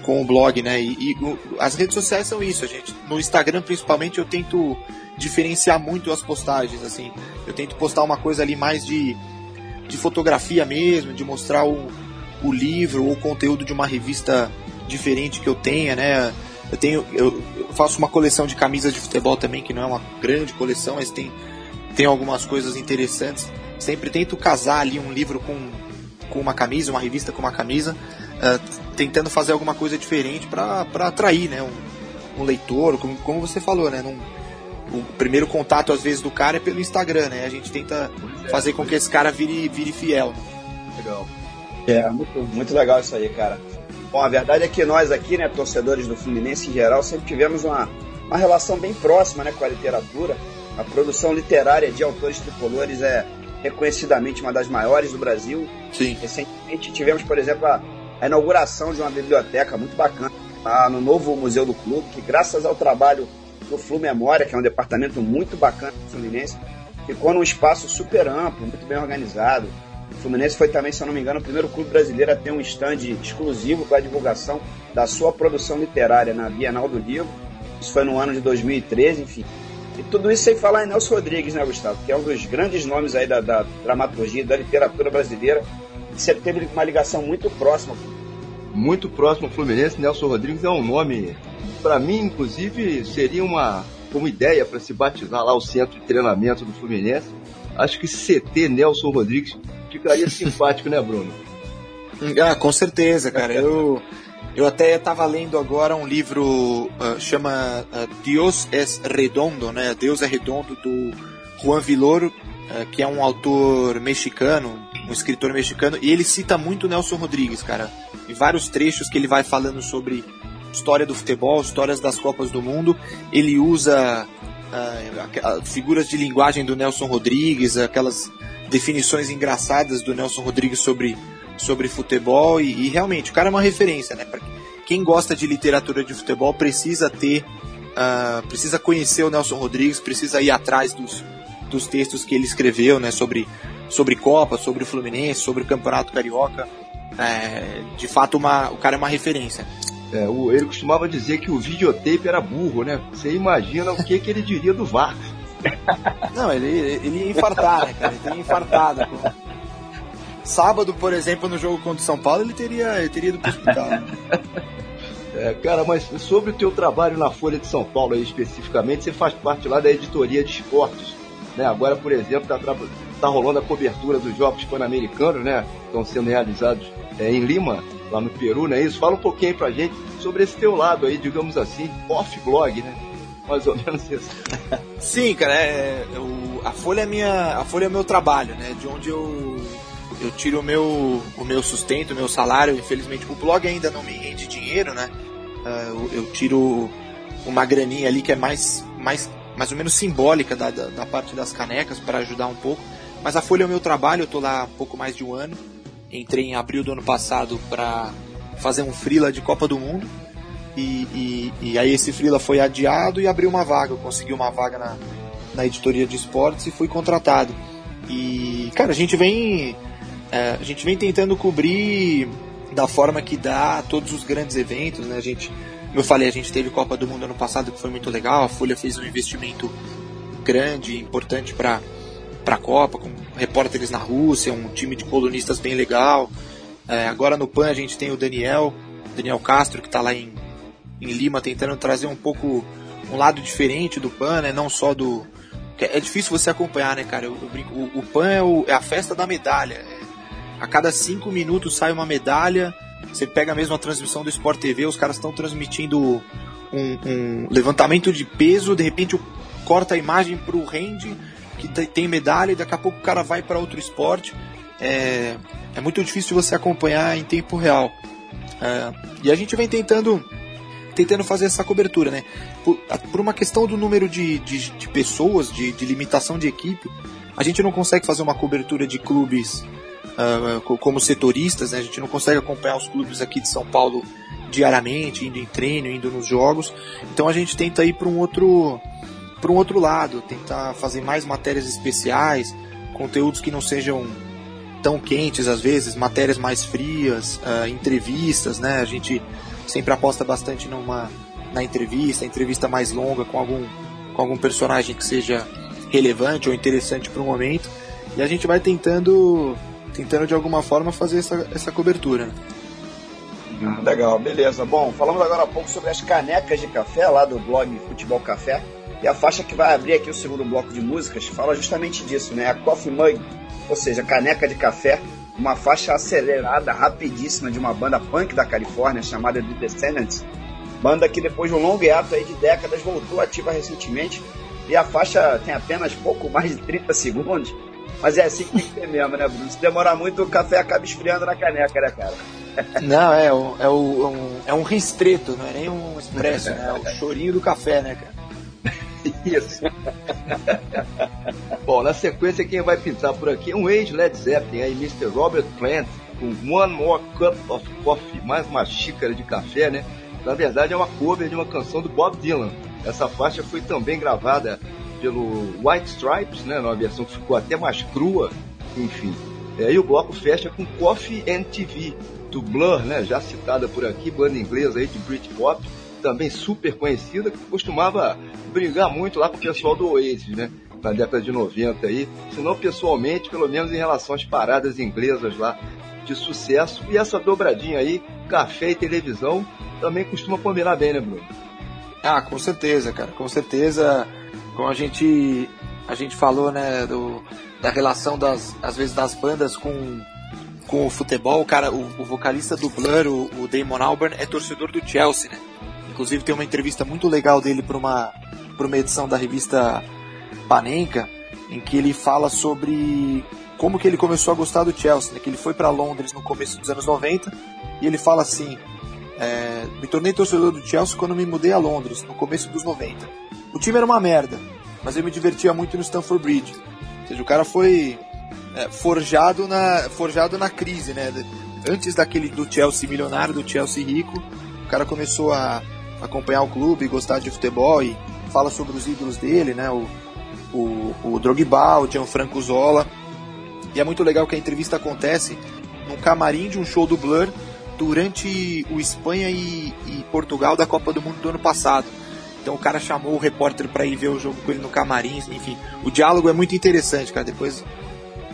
com o blog, né? E, e as redes sociais são isso, a gente. No Instagram, principalmente, eu tento diferenciar muito as postagens, assim. Eu tento postar uma coisa ali mais de de fotografia mesmo, de mostrar o, o livro ou o conteúdo de uma revista diferente que eu tenha, né? Eu tenho, eu faço uma coleção de camisas de futebol também, que não é uma grande coleção, mas tem, tem algumas coisas interessantes. Sempre tento casar ali um livro com, com uma camisa, uma revista com uma camisa, uh, tentando fazer alguma coisa diferente para atrair, né? Um, um leitor, como, como você falou, né? Num, o primeiro contato às vezes do cara é pelo Instagram, né? A gente tenta é, fazer com que esse cara vire, vire fiel. Legal. É, muito, muito legal isso aí, cara. Bom, a verdade é que nós aqui, né, torcedores do Fluminense em geral, sempre tivemos uma, uma relação bem próxima né, com a literatura. A produção literária de autores tricolores é reconhecidamente uma das maiores do Brasil. Sim. Recentemente tivemos, por exemplo, a, a inauguração de uma biblioteca muito bacana lá no novo Museu do Clube, que graças ao trabalho do Flu Memória, que é um departamento muito bacana do Fluminense, ficou num espaço super amplo, muito bem organizado. O Fluminense foi também, se eu não me engano, o primeiro clube brasileiro a ter um stand exclusivo para a divulgação da sua produção literária na Bienal do Livro. Isso foi no ano de 2013, enfim. E tudo isso sem falar em Nelson Rodrigues, né, Gustavo? Que é um dos grandes nomes aí da, da dramaturgia, da literatura brasileira. E você teve uma ligação muito próxima. Muito próximo ao Fluminense. Nelson Rodrigues é um nome para mim, inclusive, seria uma, uma ideia para se batizar lá o centro de treinamento do Fluminense. Acho que CT Nelson Rodrigues ficaria simpático, né, Bruno? Ah, com certeza, cara. Eu, eu até estava lendo agora um livro uh, chama uh, Deus es Redondo, né? Deus é Redondo do Juan Villoro, uh, que é um autor mexicano, um escritor mexicano, e ele cita muito Nelson Rodrigues, cara. Em vários trechos que ele vai falando sobre história do futebol, histórias das Copas do Mundo. Ele usa uh, figuras de linguagem do Nelson Rodrigues, aquelas definições engraçadas do Nelson Rodrigues sobre, sobre futebol. E, e realmente, o cara é uma referência, né? Pra quem gosta de literatura de futebol precisa ter. Uh, precisa conhecer o Nelson Rodrigues, precisa ir atrás dos, dos textos que ele escreveu, né, sobre, sobre Copa, sobre o Fluminense, sobre o Campeonato Carioca. É, de fato, uma, o cara é uma referência. É, o, ele costumava dizer que o videotape era burro, né? Você imagina o que, que ele diria do VAR. Não, ele, ele ia infartar, né, cara? Ele teria infartado. Sábado, por exemplo, no jogo contra o São Paulo, ele teria, ele teria ido pro hospital. É, cara, mas sobre o teu trabalho na Folha de São Paulo aí especificamente, você faz parte lá da editoria de esportes. Né? Agora, por exemplo, tá, tá rolando a cobertura dos Jogos Pan-Americanos, né? Estão sendo realizados é, em Lima, lá no Peru, né? Isso. Fala um pouquinho aí pra gente sobre esse teu lado aí, digamos assim, off-blog, né? Mais ou menos isso. Sim, cara, é, eu, a Folha é minha, a Folha é meu trabalho, né? De onde eu eu tiro o meu, o meu sustento, o meu salário. Infelizmente, o blog ainda não me rende dinheiro, né? Uh, eu, eu, tiro uma graninha ali que é mais, mais, mais ou menos simbólica da, da, da parte das canecas para ajudar um pouco. Mas a Folha é o meu trabalho, eu tô lá há pouco mais de um ano. Entrei em abril do ano passado para fazer um freela de Copa do Mundo. E, e, e, aí esse freela foi adiado e abriu uma vaga. Eu consegui uma vaga na, na editoria de esportes e fui contratado. E, cara, a gente vem é, a gente vem tentando cobrir da forma que dá todos os grandes eventos, né? A gente, como eu falei, a gente teve Copa do Mundo ano passado que foi muito legal. A Folha fez um investimento grande, importante para para a Copa, com repórteres na Rússia, um time de colunistas bem legal. É, agora no PAN a gente tem o Daniel, Daniel Castro, que está lá em, em Lima tentando trazer um pouco um lado diferente do PAN, né? Não só do. É difícil você acompanhar, né, cara? Eu, eu brinco, o, o PAN é, o, é, a festa da medalha. A cada cinco minutos sai uma medalha. Você pega mesmo a transmissão do Sport TV, os caras estão transmitindo um, um, levantamento de peso, de repente corta a imagem para o rende que tem medalha e daqui a pouco o cara vai para outro esporte. É, é muito difícil você acompanhar em tempo real. É, e a gente vem tentando tentando fazer essa cobertura, né? Por, por uma questão do número de, de, de pessoas, de, de limitação de equipe, a gente não consegue fazer uma cobertura de clubes uh, como setoristas, né? a gente não consegue acompanhar os clubes aqui de São Paulo diariamente, indo em treino, indo nos jogos. Então a gente tenta ir para um outro para um outro lado, tentar fazer mais matérias especiais, conteúdos que não sejam tão quentes às vezes, matérias mais frias, uh, entrevistas, né? A gente sempre aposta bastante numa na entrevista, entrevista mais longa com algum com algum personagem que seja relevante ou interessante para o momento. E a gente vai tentando tentando de alguma forma fazer essa, essa cobertura. Ah, legal, beleza. Bom, falamos agora um pouco sobre as canecas de café lá do blog Futebol Café. E a faixa que vai abrir aqui o segundo bloco de músicas fala justamente disso, né? A Coffee Mug, ou seja, caneca de café, uma faixa acelerada, rapidíssima de uma banda punk da Califórnia chamada The Descendants. Banda que depois de um longo hiato aí de décadas voltou ativa recentemente. E a faixa tem apenas pouco mais de 30 segundos mas é assim que tem que ser mesmo, né, Bruno? Se demorar muito, o café acaba esfriando na caneca, né, cara? Não, é, um, é, um, é um ristreto, não é nem um expresso, né? É o chorinho do café, né, cara? Isso. Bom, na sequência, quem vai pintar por aqui é um ex-Led Zeppelin, aí Mr. Robert Plant, com One More Cup of Coffee, mais uma xícara de café, né? Na verdade, é uma cover de uma canção do Bob Dylan. Essa faixa foi também gravada pelo White Stripes, né, numa versão que ficou até mais crua, enfim. É, e o bloco fecha com Coffee and TV, do Blur, né, já citada por aqui, banda inglesa aí de Britpop, também super conhecida, que costumava brigar muito lá com o pessoal do Oasis, né, na década de 90 aí, se não pessoalmente, pelo menos em relação às paradas inglesas lá de sucesso. E essa dobradinha aí, café e televisão, também costuma combinar bem, né, Bruno? Ah, com certeza, cara, com certeza como a gente a gente falou, né, do, da relação das às vezes das bandas com com o futebol, o cara, o, o vocalista do Blur, o, o, Damon Albarn, é torcedor do Chelsea, né? Inclusive tem uma entrevista muito legal dele para uma para uma edição da revista Panenka, em que ele fala sobre como que ele começou a gostar do Chelsea, né? Que ele foi para Londres no começo dos anos 90 e ele fala assim: é, me tornei torcedor do Chelsea quando me mudei a Londres, no começo dos 90. O time era uma merda, mas eu me divertia muito no Stamford Bridge. Ou seja, o cara foi é, forjado, na, forjado na crise, né? Antes daquele do Chelsea milionário, do Chelsea rico, o cara começou a acompanhar o clube, gostar de futebol e fala sobre os ídolos dele, né? O, o, o Drogba, o Gianfranco Zola. E é muito legal que a entrevista acontece num camarim de um show do Blur, durante o Espanha e, e Portugal da Copa do Mundo do ano passado. Então o cara chamou o repórter para ir ver o jogo com ele no camarim, enfim. O diálogo é muito interessante, cara. Depois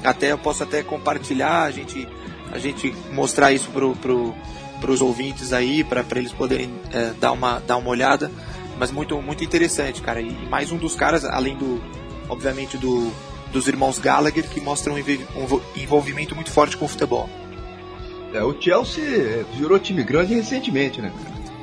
até eu posso até compartilhar, a gente a gente mostrar isso pro, pro, pros ouvintes aí, para eles poderem é, dar, uma, dar uma olhada. Mas muito, muito interessante, cara. E, mais um dos caras, além do, obviamente, do, dos irmãos Gallagher, que mostram um envolvimento muito forte com o futebol. É, o Chelsea virou time grande recentemente, né?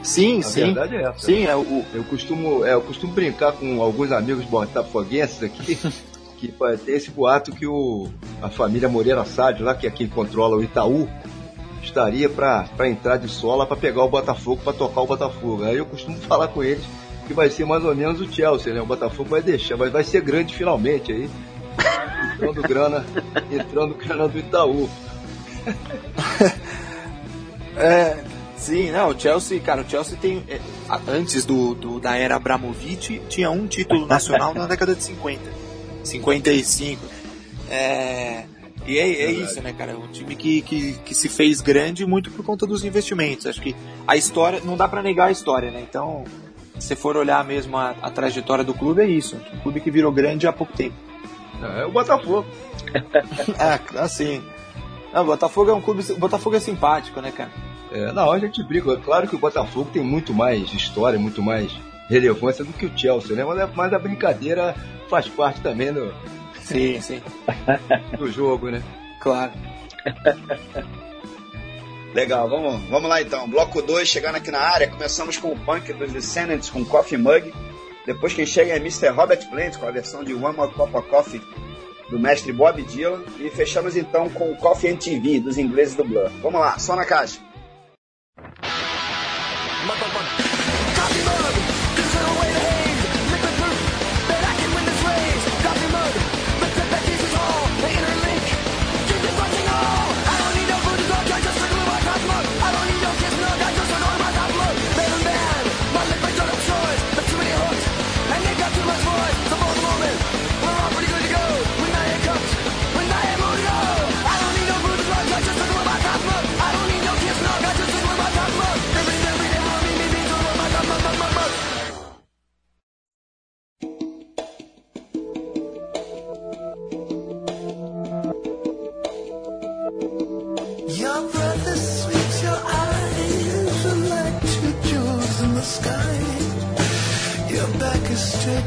Sim, a sim. verdade é essa. Sim, é o... eu, costumo, é, eu costumo brincar com alguns amigos botafoguenses aqui, que tem esse boato que o, a família Moreira Sádio, lá que é quem controla o Itaú, estaria para entrar de sola para pegar o Botafogo, para tocar o Botafogo. Aí eu costumo falar com eles que vai ser mais ou menos o Chelsea, né? O Botafogo vai deixar, mas vai ser grande finalmente aí. Entrando grana, entrando grana do Itaú. é, sim, não, o Chelsea, cara, o Chelsea tem. É, antes do, do, da era Abramovich, tinha um título nacional na década de 50. 55. É, e é, é isso, né, cara? É um time que, que, que se fez grande muito por conta dos investimentos. Acho que a história, não dá para negar a história, né? Então, se for olhar mesmo a, a trajetória do clube, é isso. Um clube que virou grande há pouco tempo. É o Botafogo. é, assim. Não, o Botafogo é um clube. O Botafogo é simpático, né, cara? É, não, a gente briga. É claro que o Botafogo tem muito mais história, muito mais relevância do que o Chelsea, né? Mas, mas a brincadeira faz parte também do. Sim, sim. Do jogo, né? Claro. Legal, vamos, vamos lá então. Bloco 2, chegando aqui na área. Começamos com o punk dos Descendants com Coffee Mug. Depois quem chega é Mr. Robert Plant com a versão de One More Cup of Coffee do mestre Bob Dylan. E fechamos então com o Coffee TV dos ingleses do Blur. Vamos lá, só na caixa. Thank you.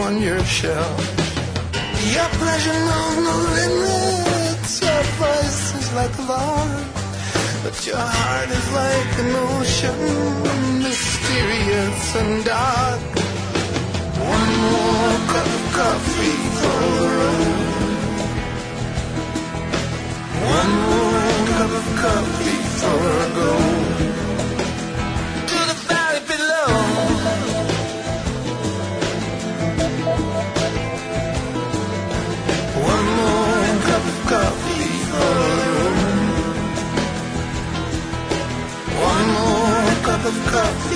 on your shelf. Your pleasure knows no limits. Your voice is like lark, but your heart is like an ocean, mysterious and dark. One more cup of coffee for the road. One more cup of coffee for a go. Of coffee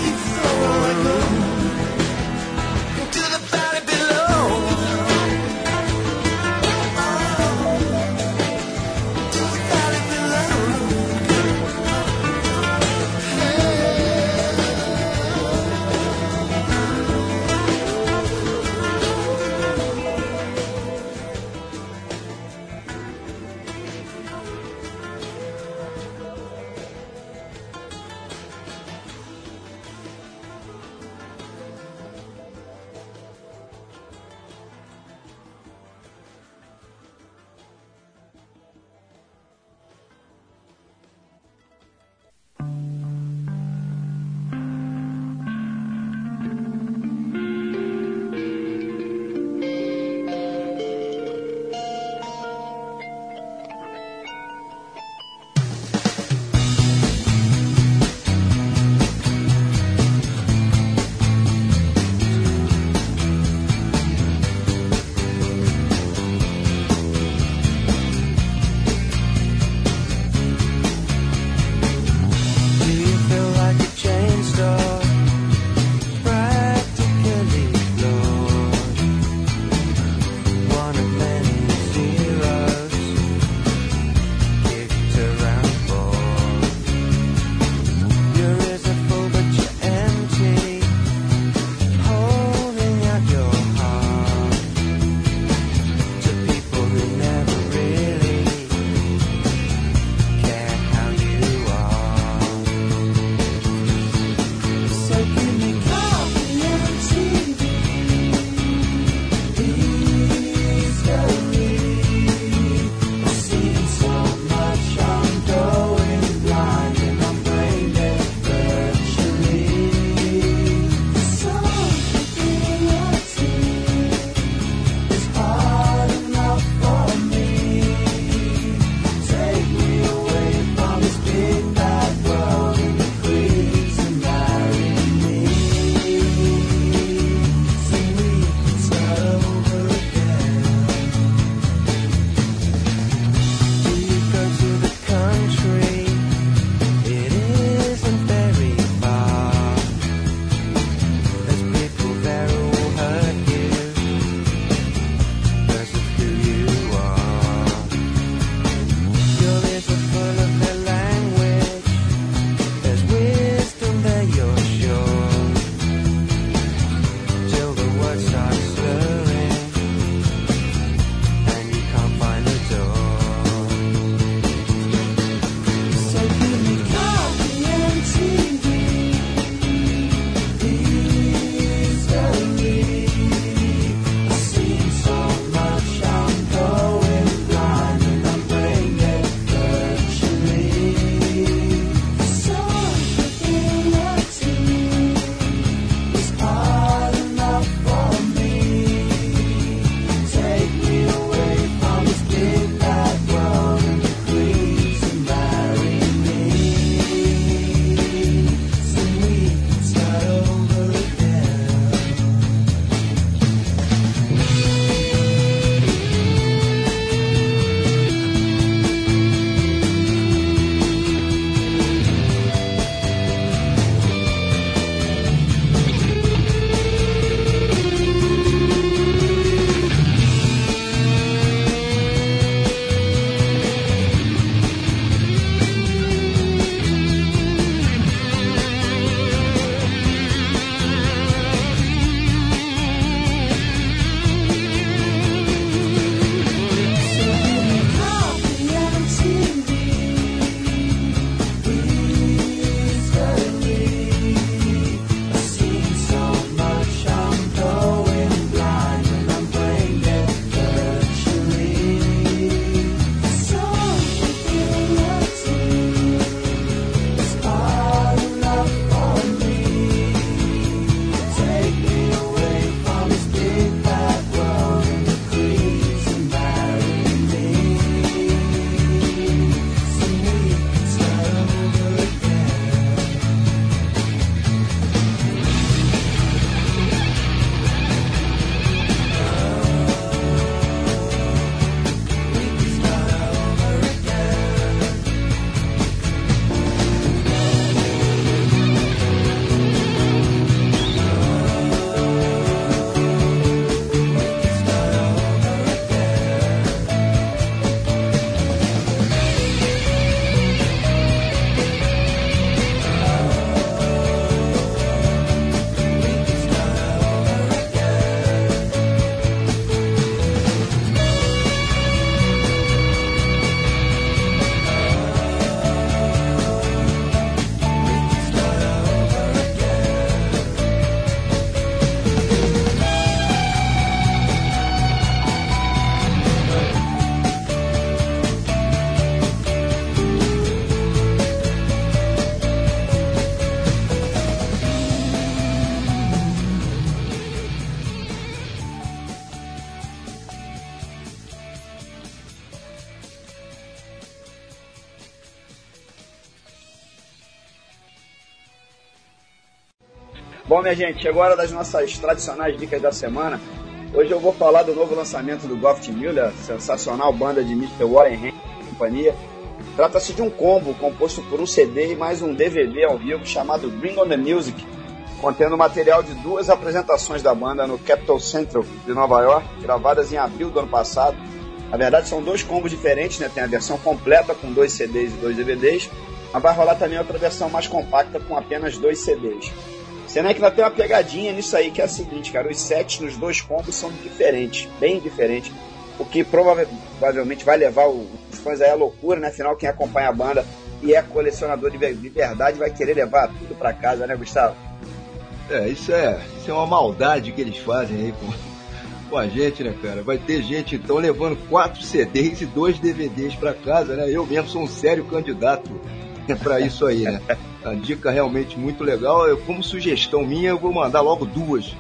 Bom, minha gente, chegou a hora das nossas tradicionais dicas da semana. Hoje eu vou falar do novo lançamento do Goft Miller, sensacional banda de Mr. Warren Henry e companhia. Trata-se de um combo composto por um CD e mais um DVD ao vivo chamado Bring on the Music, contendo material de duas apresentações da banda no Capitol Central de Nova York, gravadas em abril do ano passado. Na verdade, são dois combos diferentes, né? Tem a versão completa com dois CDs e dois DVDs, mas vai rolar também outra versão mais compacta com apenas dois CDs. Sendo que ainda tem uma pegadinha nisso aí, que é a seguinte, cara, os sets nos dois combos são diferentes, bem diferentes, o que provavelmente vai levar os fãs aí à loucura, né? Afinal, quem acompanha a banda e é colecionador de verdade vai querer levar tudo para casa, né, Gustavo? É, isso é, isso é uma maldade que eles fazem aí com, com a gente, né, cara? Vai ter gente então levando quatro CDs e dois DVDs para casa, né? Eu mesmo sou um sério candidato para isso aí, né? A dica realmente muito legal. Eu, como sugestão minha, eu vou mandar logo duas.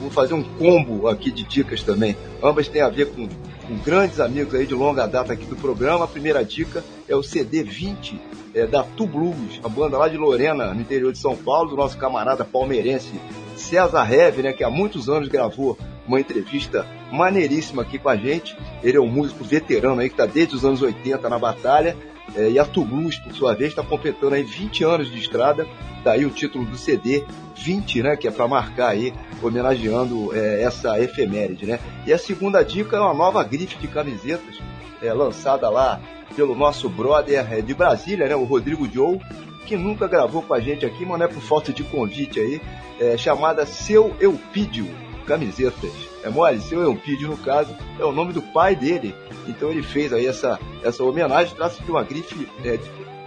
Vou fazer um combo aqui de dicas também. Ambas têm a ver com, com grandes amigos aí de longa data aqui do programa. A primeira dica é o CD 20 é, da Tu Blues, a banda lá de Lorena, no interior de São Paulo, do nosso camarada palmeirense César Heve, né, que há muitos anos gravou uma entrevista maneiríssima aqui com a gente. Ele é um músico veterano aí que está desde os anos 80 na batalha é, e a Toulouse, por sua vez, está completando aí 20 anos de estrada, daí o título do CD 20, né, que é para marcar aí, homenageando é, essa efeméride, né. E a segunda dica é uma nova grife de camisetas, é, lançada lá pelo nosso brother é, de Brasília, né, o Rodrigo Joe, que nunca gravou com a gente aqui, mas não é por falta de convite aí, é, chamada Seu Eupídio Camisetas. É mole? Seu Eupídio, no caso, é o nome do pai dele, então ele fez aí essa, essa homenagem, trata-se de uma grife é,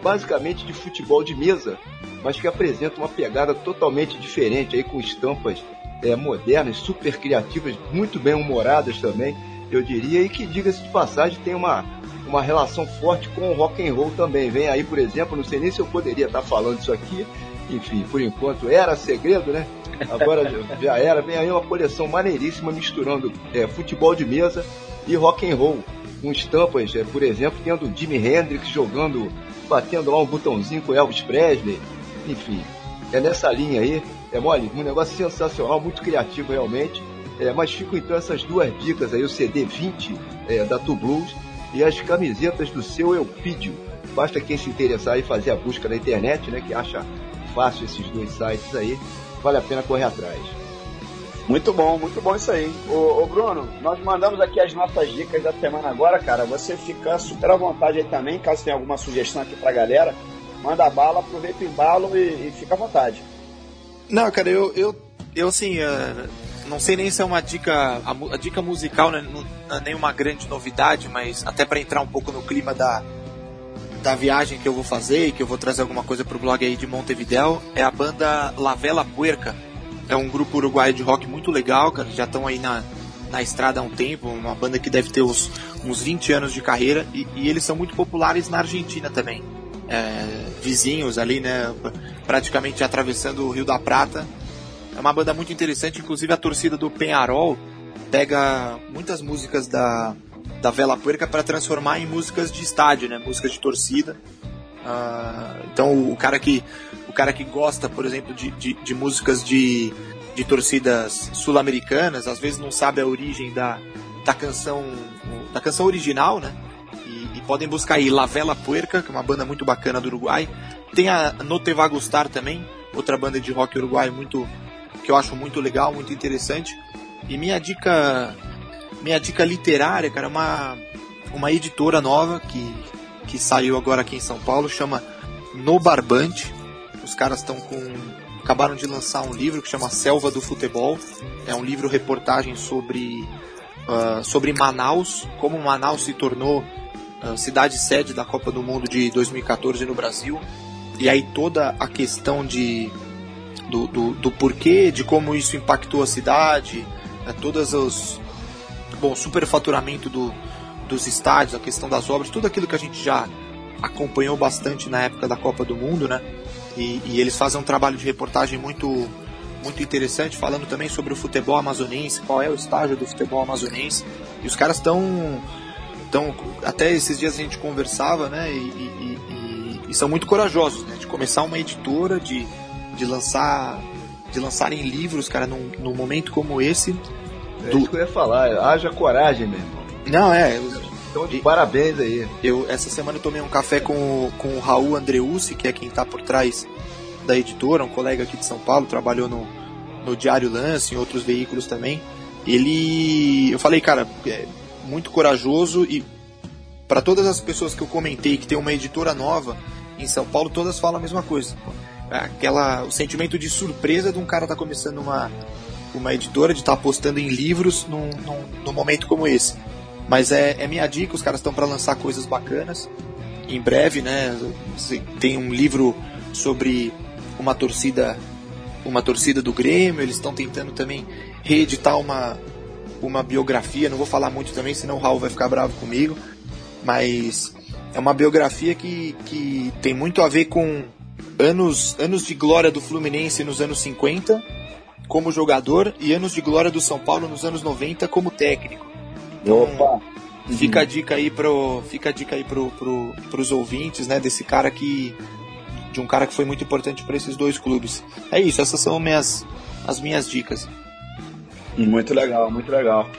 basicamente de futebol de mesa, mas que apresenta uma pegada totalmente diferente aí com estampas é, modernas, super criativas, muito bem humoradas também, eu diria, e que diga-se de passagem tem uma, uma relação forte com o rock and roll também. Vem aí, por exemplo, não sei nem se eu poderia estar falando isso aqui, enfim, por enquanto era segredo, né? Agora já era. Vem aí uma coleção maneiríssima misturando é, futebol de mesa e rock and roll. Com estampas, é, por exemplo, tendo Jimi Hendrix jogando, batendo lá um botãozinho com Elvis Presley, enfim, é nessa linha aí, é mole, um negócio sensacional, muito criativo realmente, é, mas ficam então essas duas dicas aí, o CD 20 é, da Tu Blues e as camisetas do seu Eupídio, basta quem se interessar e fazer a busca na internet, né, que acha fácil esses dois sites aí, vale a pena correr atrás. Muito bom, muito bom isso aí. Ô, ô, Bruno, nós mandamos aqui as nossas dicas da semana agora, cara. Você fica super à vontade aí também, caso tenha alguma sugestão aqui pra galera. Manda bala, aproveita o embalo e, e fica à vontade. Não, cara, eu, eu, eu assim, uh, não sei nem se é uma dica, a, a dica musical né, não é nenhuma grande novidade, mas até para entrar um pouco no clima da, da viagem que eu vou fazer e que eu vou trazer alguma coisa pro blog aí de Montevidéu, é a banda Lavela Puerca é um grupo uruguaio de rock muito legal, cara. Já estão aí na, na estrada há um tempo. Uma banda que deve ter uns, uns 20 anos de carreira. E, e eles são muito populares na Argentina também. É, vizinhos ali, né? Praticamente atravessando o Rio da Prata. É uma banda muito interessante. Inclusive a torcida do Penharol pega muitas músicas da, da Vela Puerca para transformar em músicas de estádio, né? Músicas de torcida. Uh, então o cara que o cara que gosta, por exemplo, de, de, de músicas de, de torcidas sul-americanas, às vezes não sabe a origem da, da canção da canção original, né? E, e, podem buscar aí La Vela Puerca, que é uma banda muito bacana do Uruguai. Tem a No Te Va Gustar também, outra banda de rock uruguaio muito que eu acho muito legal, muito interessante. E minha dica minha dica literária, cara, é uma uma editora nova que que saiu agora aqui em São Paulo, chama No Barbante. Os caras estão com. acabaram de lançar um livro que chama Selva do Futebol. É um livro reportagem sobre, uh, sobre Manaus, como Manaus se tornou uh, cidade sede da Copa do Mundo de 2014 no Brasil. E aí toda a questão de, do, do, do porquê, de como isso impactou a cidade, uh, todas os. Bom, superfaturamento do, dos estádios, a questão das obras, tudo aquilo que a gente já acompanhou bastante na época da Copa do Mundo, né? E, e, eles fazem um trabalho de reportagem muito muito interessante, falando também sobre o futebol amazonense, qual é o estágio do futebol amazonense. E os caras estão. Tão, até esses dias a gente conversava, né? E, e, e, são muito corajosos, né? De começar uma editora, de, de lançar de lançarem livros, cara, num, num momento como esse. É isso que eu ia falar, haja coragem, meu irmão. Não, é. Então, de e, parabéns aí. Eu, essa semana eu tomei um café com, com o Raul Andreucci, que é quem está por trás da editora, um colega aqui de São Paulo, trabalhou no, no Diário Lance, em outros veículos também. Ele. Eu falei, cara, é muito corajoso e para todas as pessoas que eu comentei que tem uma editora nova em São Paulo, todas falam a mesma coisa. Aquela, o sentimento de surpresa de um cara estar tá começando uma, uma editora, de estar tá apostando em livros num, num, num, momento como esse. Mas é, é minha dica, os caras estão para lançar coisas bacanas. Em breve, né? Tem um livro sobre uma torcida uma torcida do Grêmio, eles estão tentando também reeditar uma, uma biografia, não vou falar muito também, senão o Raul vai ficar bravo comigo, mas é uma biografia que, que tem muito a ver com anos, anos de glória do Fluminense nos anos 50 como jogador e anos de glória do São Paulo nos anos 90 como técnico. Então, Opa. Fica a dica aí pro, fica a dica aí pro, pro, pros ouvintes, né, desse cara que de um cara que foi muito importante para esses dois clubes. É isso, essas são minhas, as minhas dicas. Muito legal, muito legal.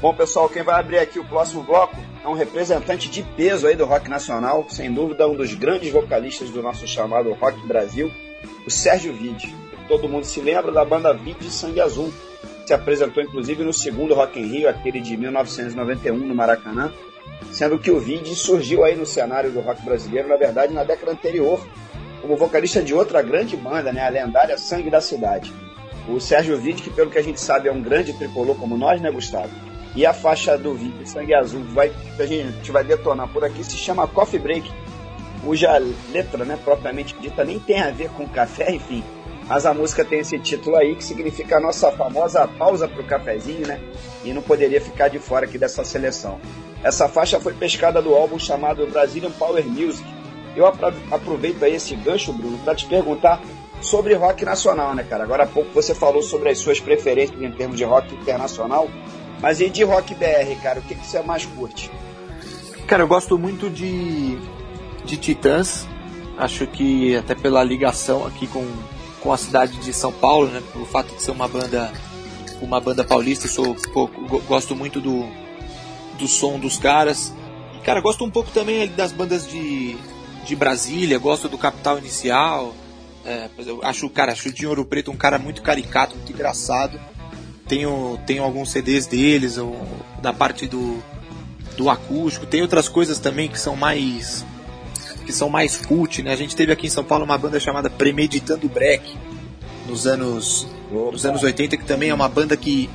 Bom, pessoal, quem vai abrir aqui o próximo bloco é um representante de peso aí do rock nacional, sem dúvida um dos grandes vocalistas do nosso chamado Rock Brasil, o Sérgio Vide. Todo mundo se lembra da banda Vide Sangue Azul. Se apresentou inclusive no segundo Rock in Rio, aquele de 1991 no Maracanã, sendo que o Vide surgiu aí no cenário do rock brasileiro, na verdade, na década anterior, como vocalista de outra grande banda, né, a lendária Sangue da Cidade. O Sérgio Vide, que pelo que a gente sabe é um grande tricolor como nós, né, Gustavo? E a faixa do Vide Sangue Azul vai, que a gente vai detonar por aqui se chama Coffee Break, cuja letra, né, propriamente dita, nem tem a ver com café, enfim. Mas a música tem esse título aí que significa a nossa famosa pausa para o cafezinho, né? E não poderia ficar de fora aqui dessa seleção. Essa faixa foi pescada do álbum chamado Brazilian Power Music, eu aproveito aí esse gancho, Bruno, para te perguntar sobre rock nacional, né, cara? Agora há pouco você falou sobre as suas preferências em termos de rock internacional, mas e de rock BR, cara? O que, que você mais curte? Cara, eu gosto muito de, de Titãs. Acho que até pela ligação aqui com, com a cidade de São Paulo, né? Pelo fato de ser uma banda uma banda paulista, sou pô, gosto muito do, do som dos caras. Cara, gosto um pouco também das bandas de, de Brasília, gosto do Capital Inicial. É, acho, cara, acho o Dinho Ouro Preto um cara muito caricato, muito engraçado. Tenho, tenho alguns CDs deles, ou, da parte do, do acústico. Tem outras coisas também que são mais que são mais cult, né? A gente teve aqui em São Paulo uma banda chamada Premeditando Break nos anos nos anos 80 que também é uma banda que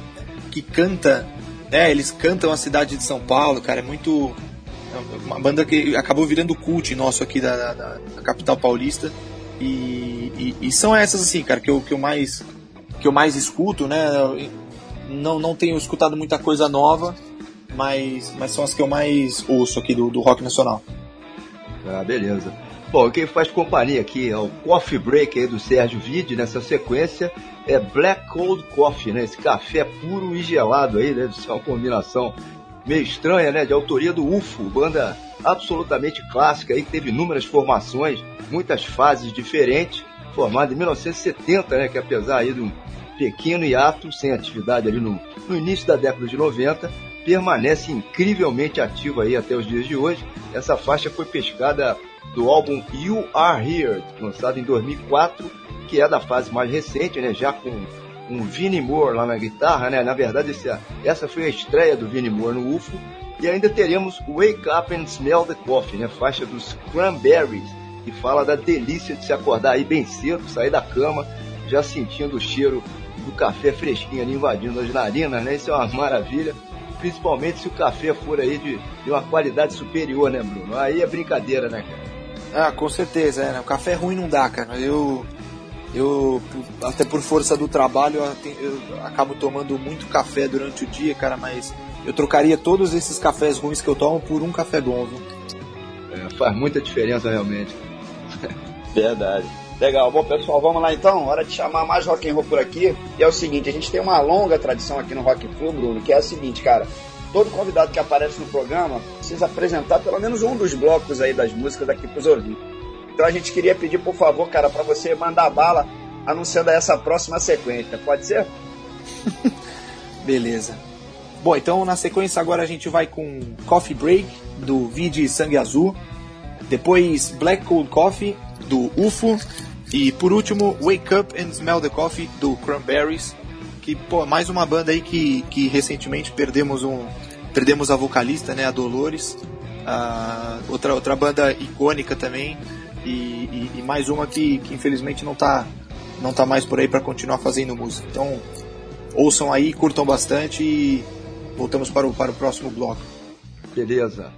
que canta, né? Eles cantam a cidade de São Paulo, cara, é muito uma banda que acabou virando cult nosso aqui da, da, da capital paulista. E, e, e, são essas assim, cara, que eu, que eu mais que eu mais escuto, né? Não, não tenho escutado muita coisa nova, mas, mas são as que eu mais ouço aqui do, do rock nacional. Ah, beleza. Bom, quem faz companhia aqui é o Coffee Break aí do Sérgio Vide, nessa sequência é Black Cold Coffee, né? Esse café puro e gelado aí, né? Isso é uma combinação meio estranha, né? De autoria do UFO, banda absolutamente clássica aí, que teve inúmeras formações, muitas fases diferentes, formada em 1970, né? Que apesar aí de um pequeno hiato, sem atividade ali no, no início da década de 90, permanece incrivelmente ativa aí até os dias de hoje. Essa faixa foi pescada do álbum You Are Here, lançado em 2004, que é da fase mais recente, né? Já com um Vinnie Moore lá na guitarra, né? Na verdade, esse, essa foi a estreia do Vinnie Moore no UFO. E ainda teremos Wake Up and Smell the Coffee, né? Faixa dos Cranberries, que fala da delícia de se acordar aí bem cedo, sair da cama, já sentindo o cheiro do café fresquinho ali invadindo as narinas, né? Isso é uma maravilha. Principalmente se o café for aí de, de uma qualidade superior, né, Bruno? Aí é brincadeira, né, cara? Ah, com certeza, é, né? O café ruim não dá, cara. Eu eu, até por força do trabalho, eu, eu, acabo tomando muito café durante o dia, cara, mas eu trocaria todos esses cafés ruins que eu tomo por um café bom, viu? É, faz muita diferença realmente. Verdade. Legal, bom pessoal, vamos lá então, hora de chamar mais rock and roll por aqui. E é o seguinte, a gente tem uma longa tradição aqui no Rock Flu, Bruno, que é a seguinte, cara. Todo convidado que aparece no programa precisa apresentar pelo menos um dos blocos aí das músicas aqui pros ouvintes. Então a gente queria pedir, por favor, cara, para você mandar bala anunciando essa próxima sequência. Pode ser? Beleza. Bom, então na sequência agora a gente vai com Coffee Break, do Vide Sangue Azul. Depois Black Cold Coffee, do UFO. E por último, Wake Up and Smell the Coffee, do Cranberries. Que, pô, mais uma banda aí que, que recentemente perdemos um. Perdemos a vocalista, né, a Dolores. Uh, outra, outra banda icônica também. E, e, e mais uma que, que infelizmente não está não tá mais por aí para continuar fazendo música. Então, ouçam aí, curtam bastante e voltamos para o, para o próximo bloco. Beleza.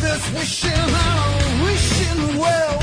this wishing, I'm wishing well.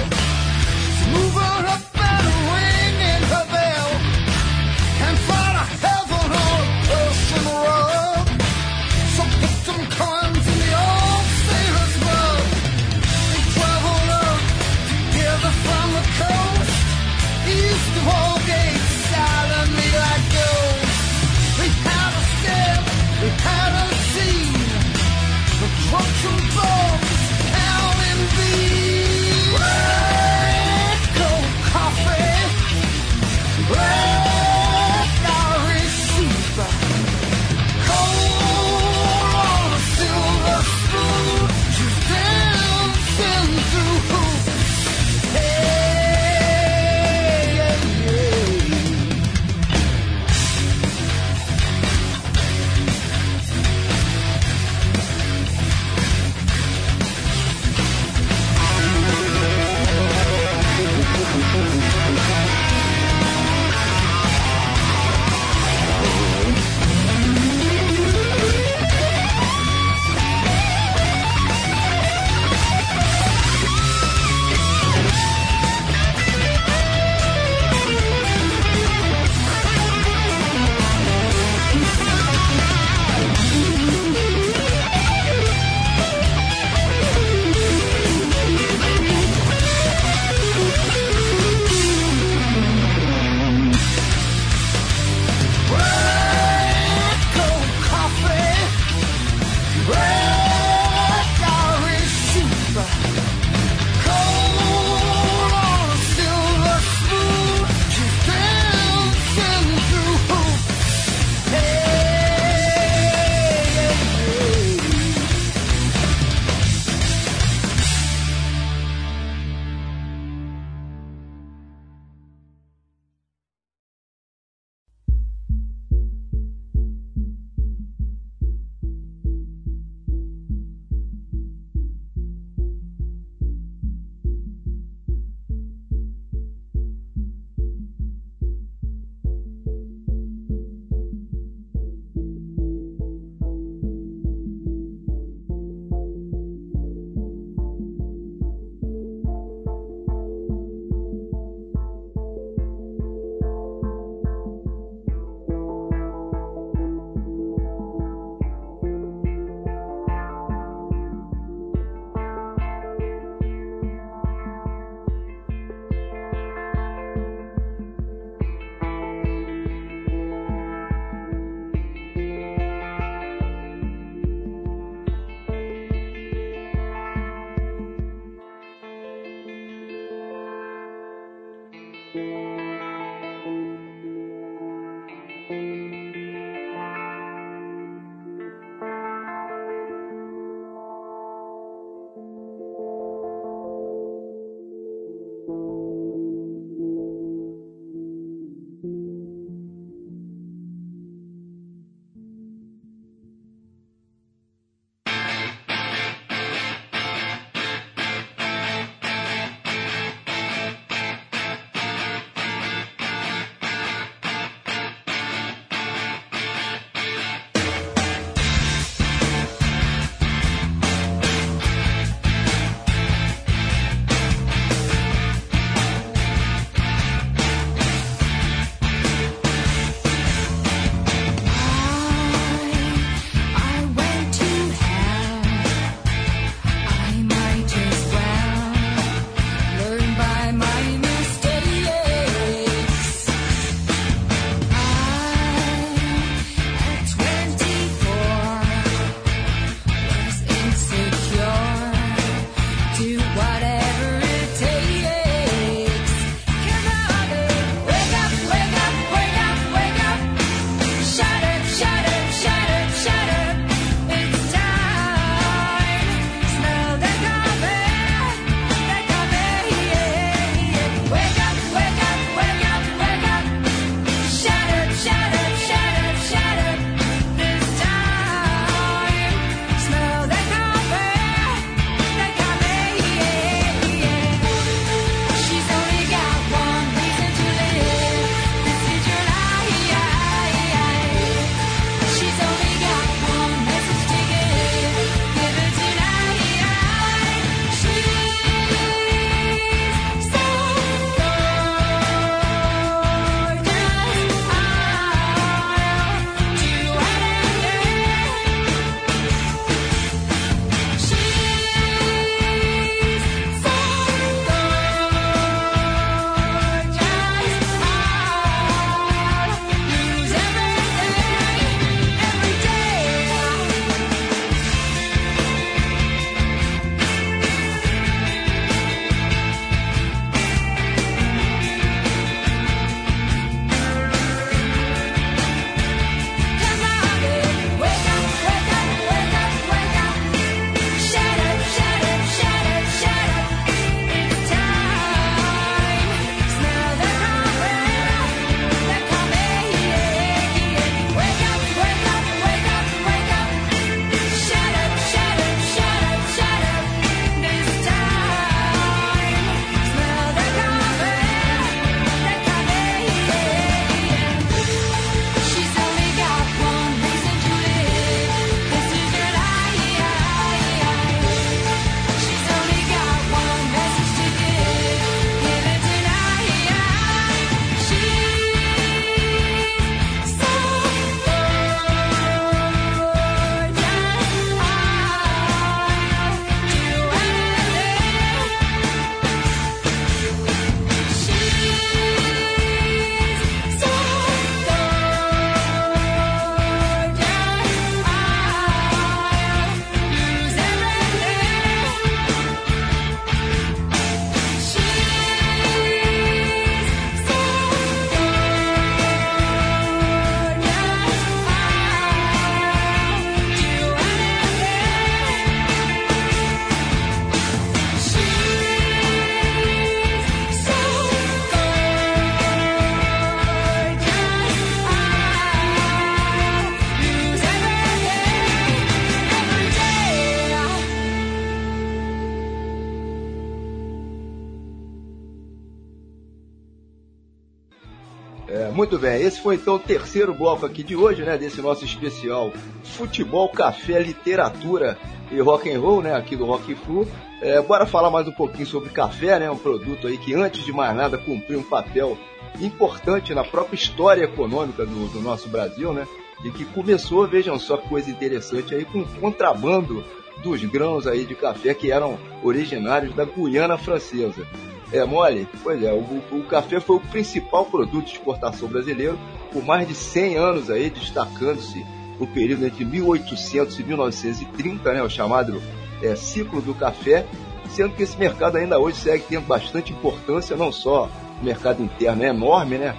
Muito bem, esse foi então o terceiro bloco aqui de hoje, né, desse nosso especial Futebol, Café, Literatura e Rock and Roll, né, aqui do Rock Flu. É, bora falar mais um pouquinho sobre café, né, um produto aí que antes de mais nada cumpriu um papel importante na própria história econômica do, do nosso Brasil, né, e que começou, vejam só que coisa interessante aí, com contrabando dos grãos aí de café que eram originários da Guiana Francesa. É mole? Pois é, o, o, café foi o principal produto de exportação brasileiro por mais de 100 anos aí, destacando-se o período entre 1800 e 1930, né, o chamado é, ciclo do café, sendo que esse mercado ainda hoje segue tendo bastante importância, não só o mercado interno é enorme, né,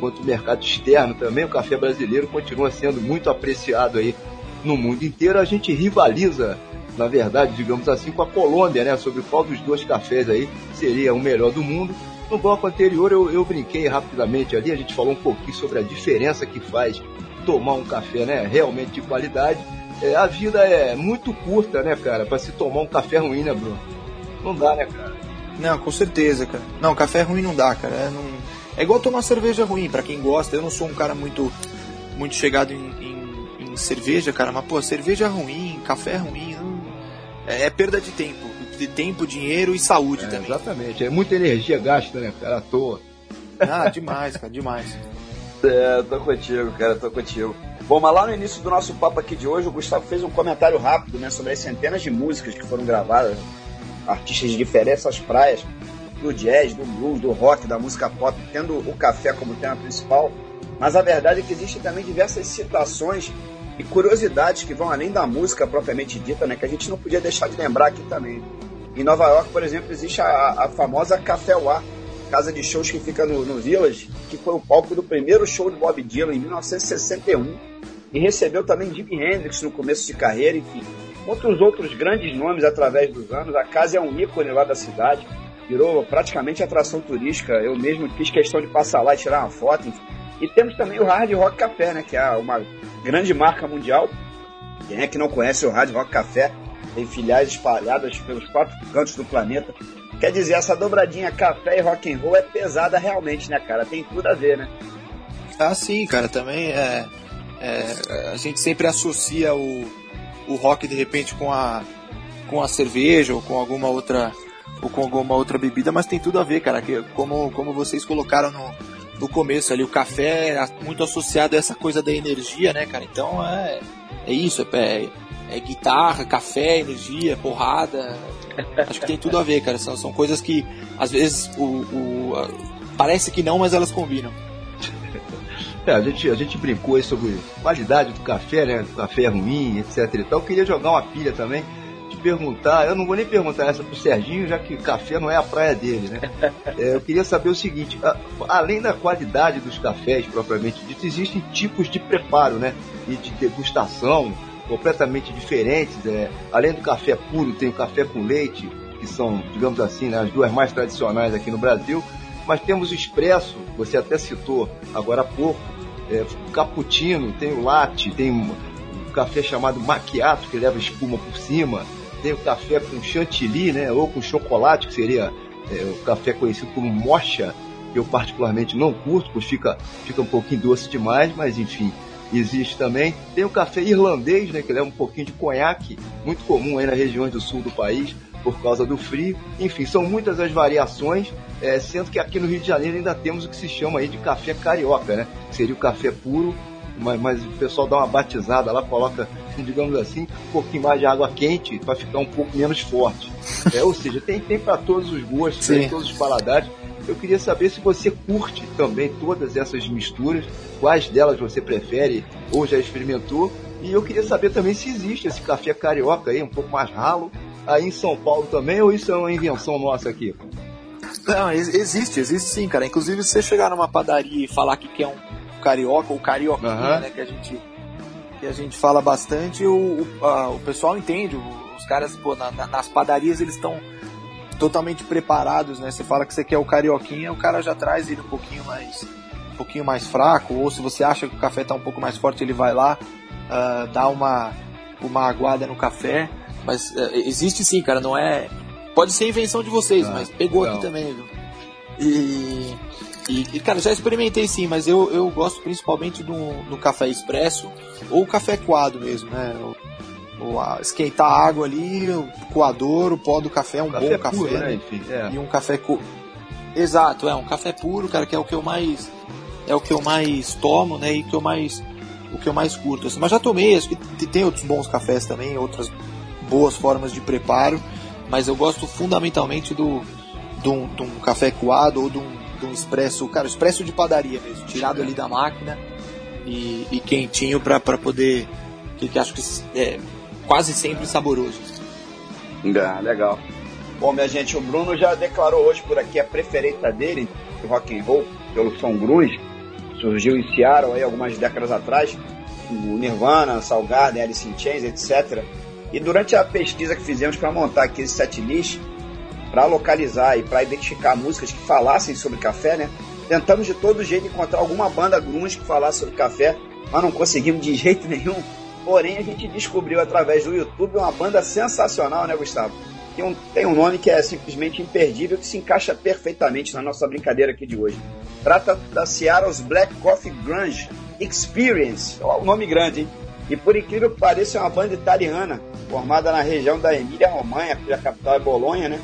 quanto o mercado externo também, o café brasileiro continua sendo muito apreciado aí no mundo inteiro. A gente rivaliza na verdade, digamos assim, com a Colômbia, né? Sobre qual dos dois cafés aí seria o melhor do mundo. No bloco anterior eu, eu brinquei rapidamente ali, a gente falou um pouquinho sobre a diferença que faz tomar um café, né? Realmente de qualidade. É, a vida é muito curta, né, cara, para se tomar um café ruim, né, Bruno? Não dá, né, cara? Não, com certeza, cara. Não, café ruim não dá, cara. É, não... é igual tomar cerveja ruim, para quem gosta. Eu não sou um cara muito, muito chegado em, em, em cerveja, cara, mas, pô, cerveja ruim, café ruim, é, é perda de tempo. De tempo, dinheiro e saúde é, também. Exatamente. É muita energia gasta, né, cara? À toa. Ah, demais, cara, demais. É, tô contigo, cara, tô contigo. Bom, mas lá no início do nosso papo aqui de hoje, o Gustavo fez um comentário rápido, né, sobre as centenas de músicas que foram gravadas, artistas de diferentes praias, do jazz, do blues, do rock, da música pop, tendo o café como tema principal. Mas a verdade é que existem também diversas citações e curiosidades que vão além da música propriamente dita, né, que a gente não podia deixar de lembrar aqui também. Em Nova York, por exemplo, existe a, a famosa Café War, casa de shows que fica no, no Village, que foi o palco do primeiro show de Bob Dylan em 1961 e recebeu também Jimi Hendrix no começo de carreira, enfim. Outros outros grandes nomes através dos anos. A casa é um ícone lá da cidade, virou praticamente atração turística. Eu mesmo fiz questão de passar lá e tirar uma foto, enfim. E temos também o Hard Rock Café, né, que é uma grande marca mundial. Quem é que não conhece o Hard Rock Café? Tem filiais espalhadas pelos quatro cantos do planeta. Quer dizer, essa dobradinha café e rock and roll é pesada realmente, né, cara? Tem tudo a ver, né? Ah, sim, cara. Também é, é a gente sempre associa o, o rock de repente com a com a cerveja ou com alguma outra ou com alguma outra bebida, mas tem tudo a ver, cara. Que como como vocês colocaram no no começo ali, o café é muito associado a essa coisa da energia, né, cara? Então é, é isso, é, é guitarra, café, energia, porrada. Acho que tem tudo a ver, cara. São, são coisas que às vezes o, o parece que não, mas elas combinam. É, a gente, a gente brincou sobre qualidade do café, né? café ruim, etc e tal. Eu queria jogar uma pilha também te perguntar, eu não vou nem perguntar essa pro Serginho, já que café não é a praia dele, né? É, eu queria saber o seguinte, a, além da qualidade dos cafés propriamente dito, existem tipos de preparo, né? E de degustação completamente diferentes. É, além do café puro, tem o café com leite, que são, digamos assim, né, as duas mais tradicionais aqui no Brasil. Mas temos o expresso, você até citou agora há pouco, é, o cappuccino, tem o latte, tem um café chamado macchiato, que leva espuma por cima, tem o café com chantilly, né? Ou com chocolate, que seria é, o café conhecido como mocha, que eu particularmente não curto, pois fica, fica um pouquinho doce demais, mas enfim, existe também. Tem o café irlandês, né? Que leva um pouquinho de conhaque, muito comum aí nas regiões do sul do país, por causa do frio. Enfim, são muitas as variações, é, sendo que aqui no Rio de Janeiro ainda temos o que se chama aí de café carioca, né? Que seria o café puro mas, mas, o pessoal dá uma batizada lá, coloca, digamos assim, um pouquinho mais de água quente para ficar um pouco menos forte. É, ou seja, tem, tem para todos os gostos, tem todos os paladares. Eu queria saber se você curte também todas essas misturas, quais delas você prefere ou já experimentou. E eu queria saber também se existe esse café carioca aí, um pouco mais ralo, aí em São Paulo também, ou isso é uma invenção nossa aqui? Não, existe, existe sim, cara. Inclusive, se você chegar numa padaria e falar que quer um carioca ou carioquinha, uhum. né, que a gente que a gente fala bastante, o, o, a, o pessoal entende, os caras, pô, na, na, nas padarias eles estão totalmente preparados, né? Você fala que você quer o carioquinha, o cara já traz ele um pouquinho mais um pouquinho mais fraco, ou se você acha que o café está um pouco mais forte, ele vai lá uh, dar uma uma aguada no café, mas uh, existe sim, cara, não é pode ser invenção de vocês, ah, mas pegou aqui também, viu? E E, e, cara, já experimentei sim, mas eu, eu gosto principalmente do, do café expresso ou café coado mesmo, né? O, a, esquentar a água ali, o coador, o pó do café, um Café bom café. puro, né? né? Enfim, é. E um café co... Exato, é um café puro, cara, que é o que eu mais é o que eu mais tomo, né? E que eu mais o que eu mais curto. Assim. Mas já tomei, acho que tem outros bons cafés também, outras boas formas de preparo, mas eu gosto fundamentalmente do de um, de um café coado ou de um, de um expresso, cara, expresso de padaria mesmo, tirado ali da máquina e, e quentinho para poder que, que acho que é quase sempre saboroso. Ah, legal. Bom, minha gente, o Bruno já declarou hoje por aqui a preferência dele do rock and roll pelo som grunge. Surgiu em Seattle aí algumas décadas atrás, o Nirvana, Soundgarden, Alice in Chains, etc. E durante a pesquisa que fizemos para montar aqui esse setlist, para localizar e para identificar músicas que falassem sobre café, né? Tentamos de todo jeito encontrar alguma banda grunge que falasse sobre café, mas não conseguimos de jeito nenhum. Porém, a gente descobriu através do YouTube uma banda sensacional, né, Gustavo? Tem um, tem um nome que é simplesmente imperdível, que se encaixa perfeitamente na nossa brincadeira aqui de hoje. Trata da Seattle's Black Coffee Grunge Experience. Ó, o nome grande, hein? E por incrível que pareça, é uma banda italiana, formada na região da Emília-Romanha, cuja capital é Bolonha, né?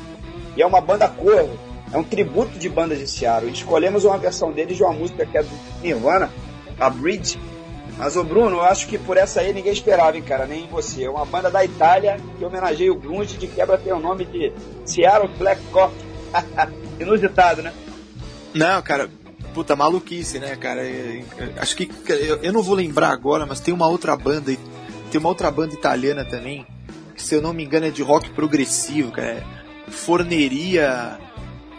E é uma banda corvo, é um tributo de bandas de Seattle. E escolhemos uma versão deles de uma música que é do Nirvana, a Bridge. Mas, ô Bruno, eu acho que por essa aí ninguém esperava, hein, cara, nem você. É uma banda da Itália que homenageia o grunge, de quebra tem o nome de Seattle Black Coffee. Inusitado, né? Não, cara, puta maluquice, né, cara? É, é, Acho que eu, eu não vou lembrar agora, mas tem uma outra banda, tem uma outra banda italiana também, que se eu não me engano é de rock progressivo, cara. É Forneria.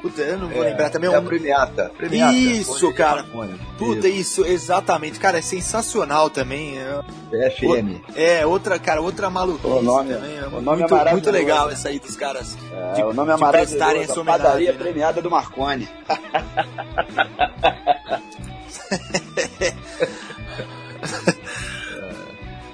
Puta, eu não vou lembrar também. É É a um... Premiata. Premiata. Isso, cara. Marconi. Puta, isso, exatamente. Cara, é sensacional também. É, FM. é, outra, cara, outra maluquice O nome- também. É o nome é muito, maravilhoso. muito legal essa aí dos caras. É, de, o nome é de maravilhoso, essa a padaria homenagem. né? premiada do Marconi.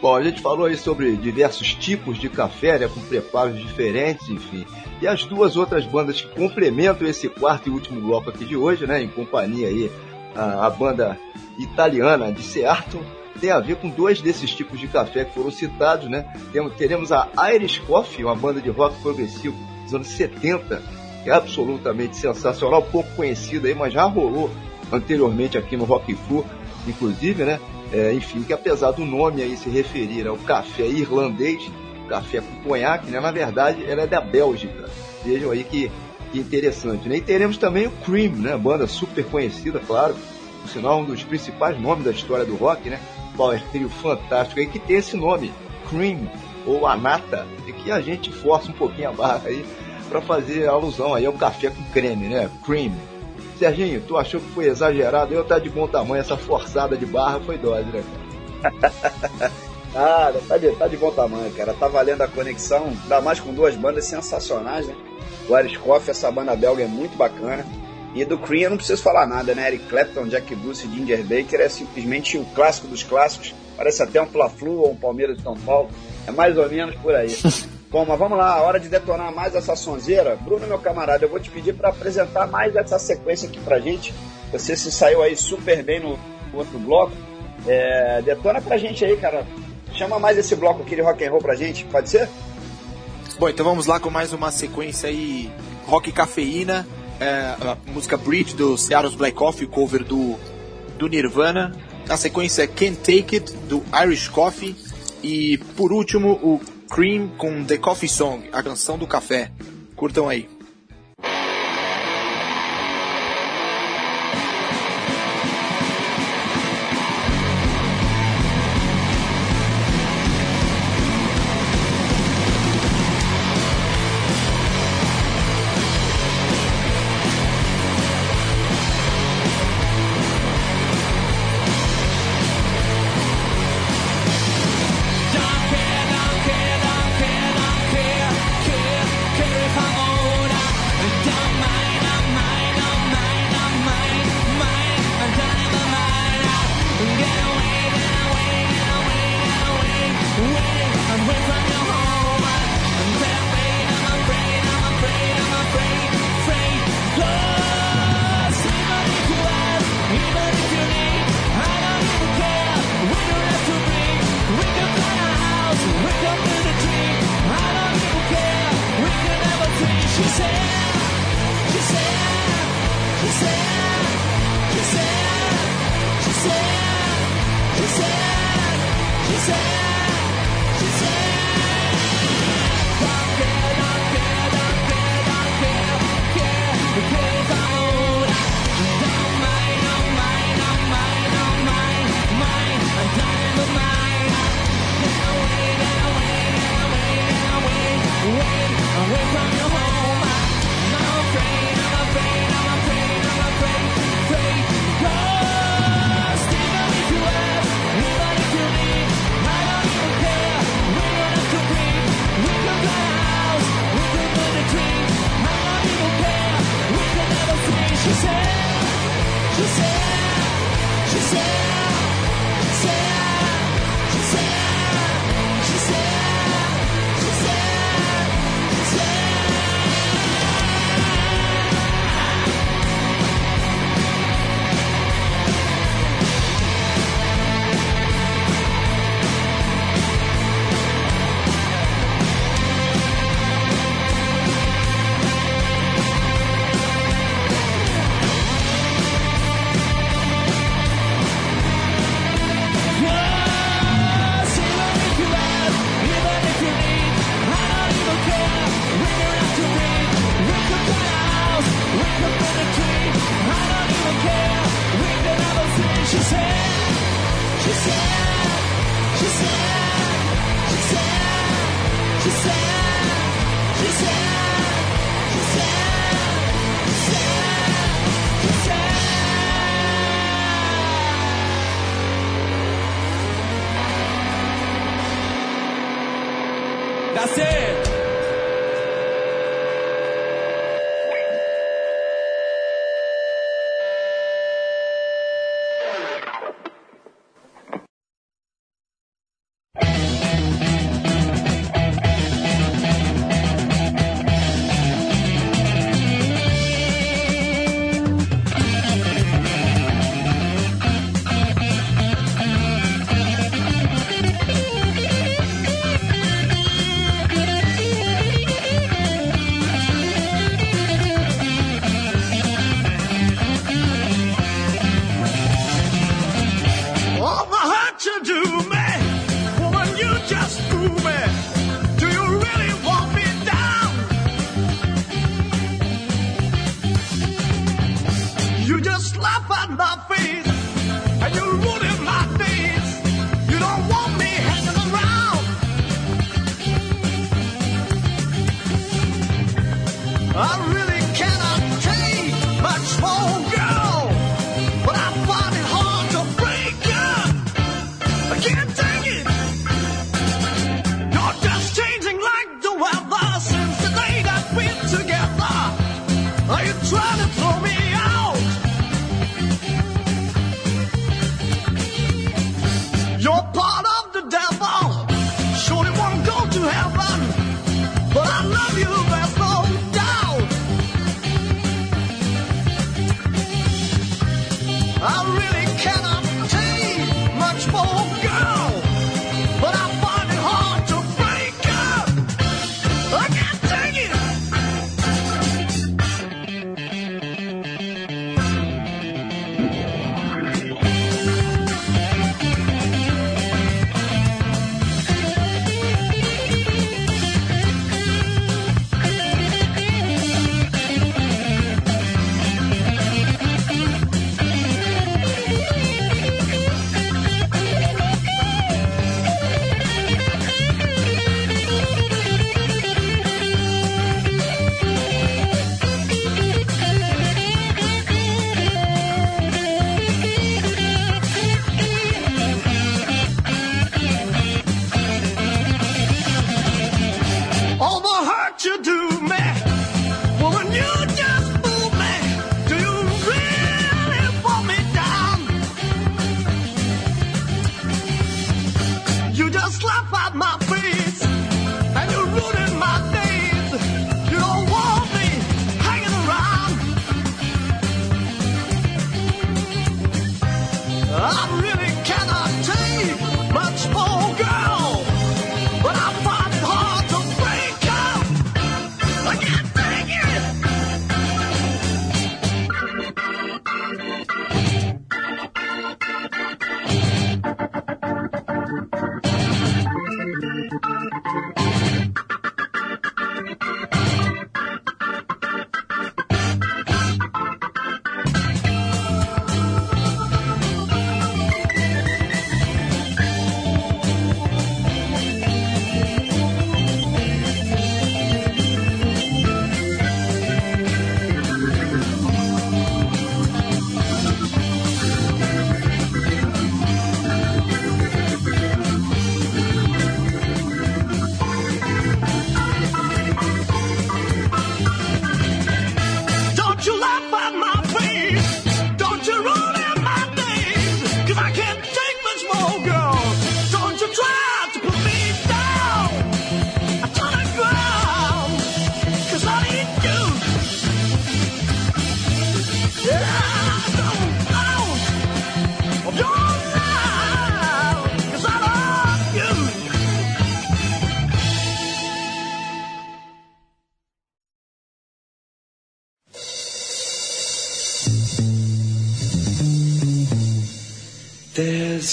Bom, a gente falou aí sobre diversos tipos de café, né, com preparos diferentes, enfim. E as duas outras bandas que complementam esse quarto e último bloco aqui de hoje, né, em companhia aí a, a banda italiana de Seattle, tem a ver com dois desses tipos de café que foram citados, né? Temos, teremos a Irish Coffee, uma banda de rock progressivo dos anos 70, que é absolutamente sensacional, pouco conhecida aí, mas já rolou anteriormente aqui no Rock Flu, inclusive, né? É, enfim, que apesar do nome aí se referir ao café irlandês, café com conhaque, né? Na verdade, ela é da Bélgica. Vejam aí que, que interessante, né? E teremos também o Cream, né? Banda super conhecida, claro. Por sinal, um dos principais nomes da história do rock, né? Power Trio fantástico aí, que tem esse nome, Cream, ou Anata, e que a gente força um pouquinho a barra aí para fazer alusão aí ao café com creme, né? Cream. Serginho, tu achou que foi exagerado? Eu tá de bom tamanho, essa forçada de barra foi dose, né, cara? Ah, tá de, tá de bom tamanho, cara. Tá valendo a conexão, ainda mais com duas bandas sensacionais, né? O Irish Coffee, essa banda belga é muito bacana. E do Cream eu não preciso falar nada, né? Eric Clapton, Jack Bruce e Ginger Baker é simplesmente o clássico dos clássicos. Parece até um Fla-Flu ou um Palmeiras de São Paulo. É mais ou menos por aí. Bom, mas vamos lá, hora de detonar mais essa sonzeira. Bruno, meu camarada, eu vou te pedir para apresentar mais essa sequência aqui pra gente. Você se saiu aí super bem no outro bloco. É, detona pra gente aí, cara. Chama mais esse bloco aqui de rock and roll pra gente, pode ser? Bom, então vamos lá com mais uma sequência aí, rock cafeína, é, a música Bridge do Seattle's Black Coffee, cover do, do Nirvana. A sequência Can't Take It, do Irish Coffee. E por último, o Cream com The Coffee Song, a canção do café. Curtam aí.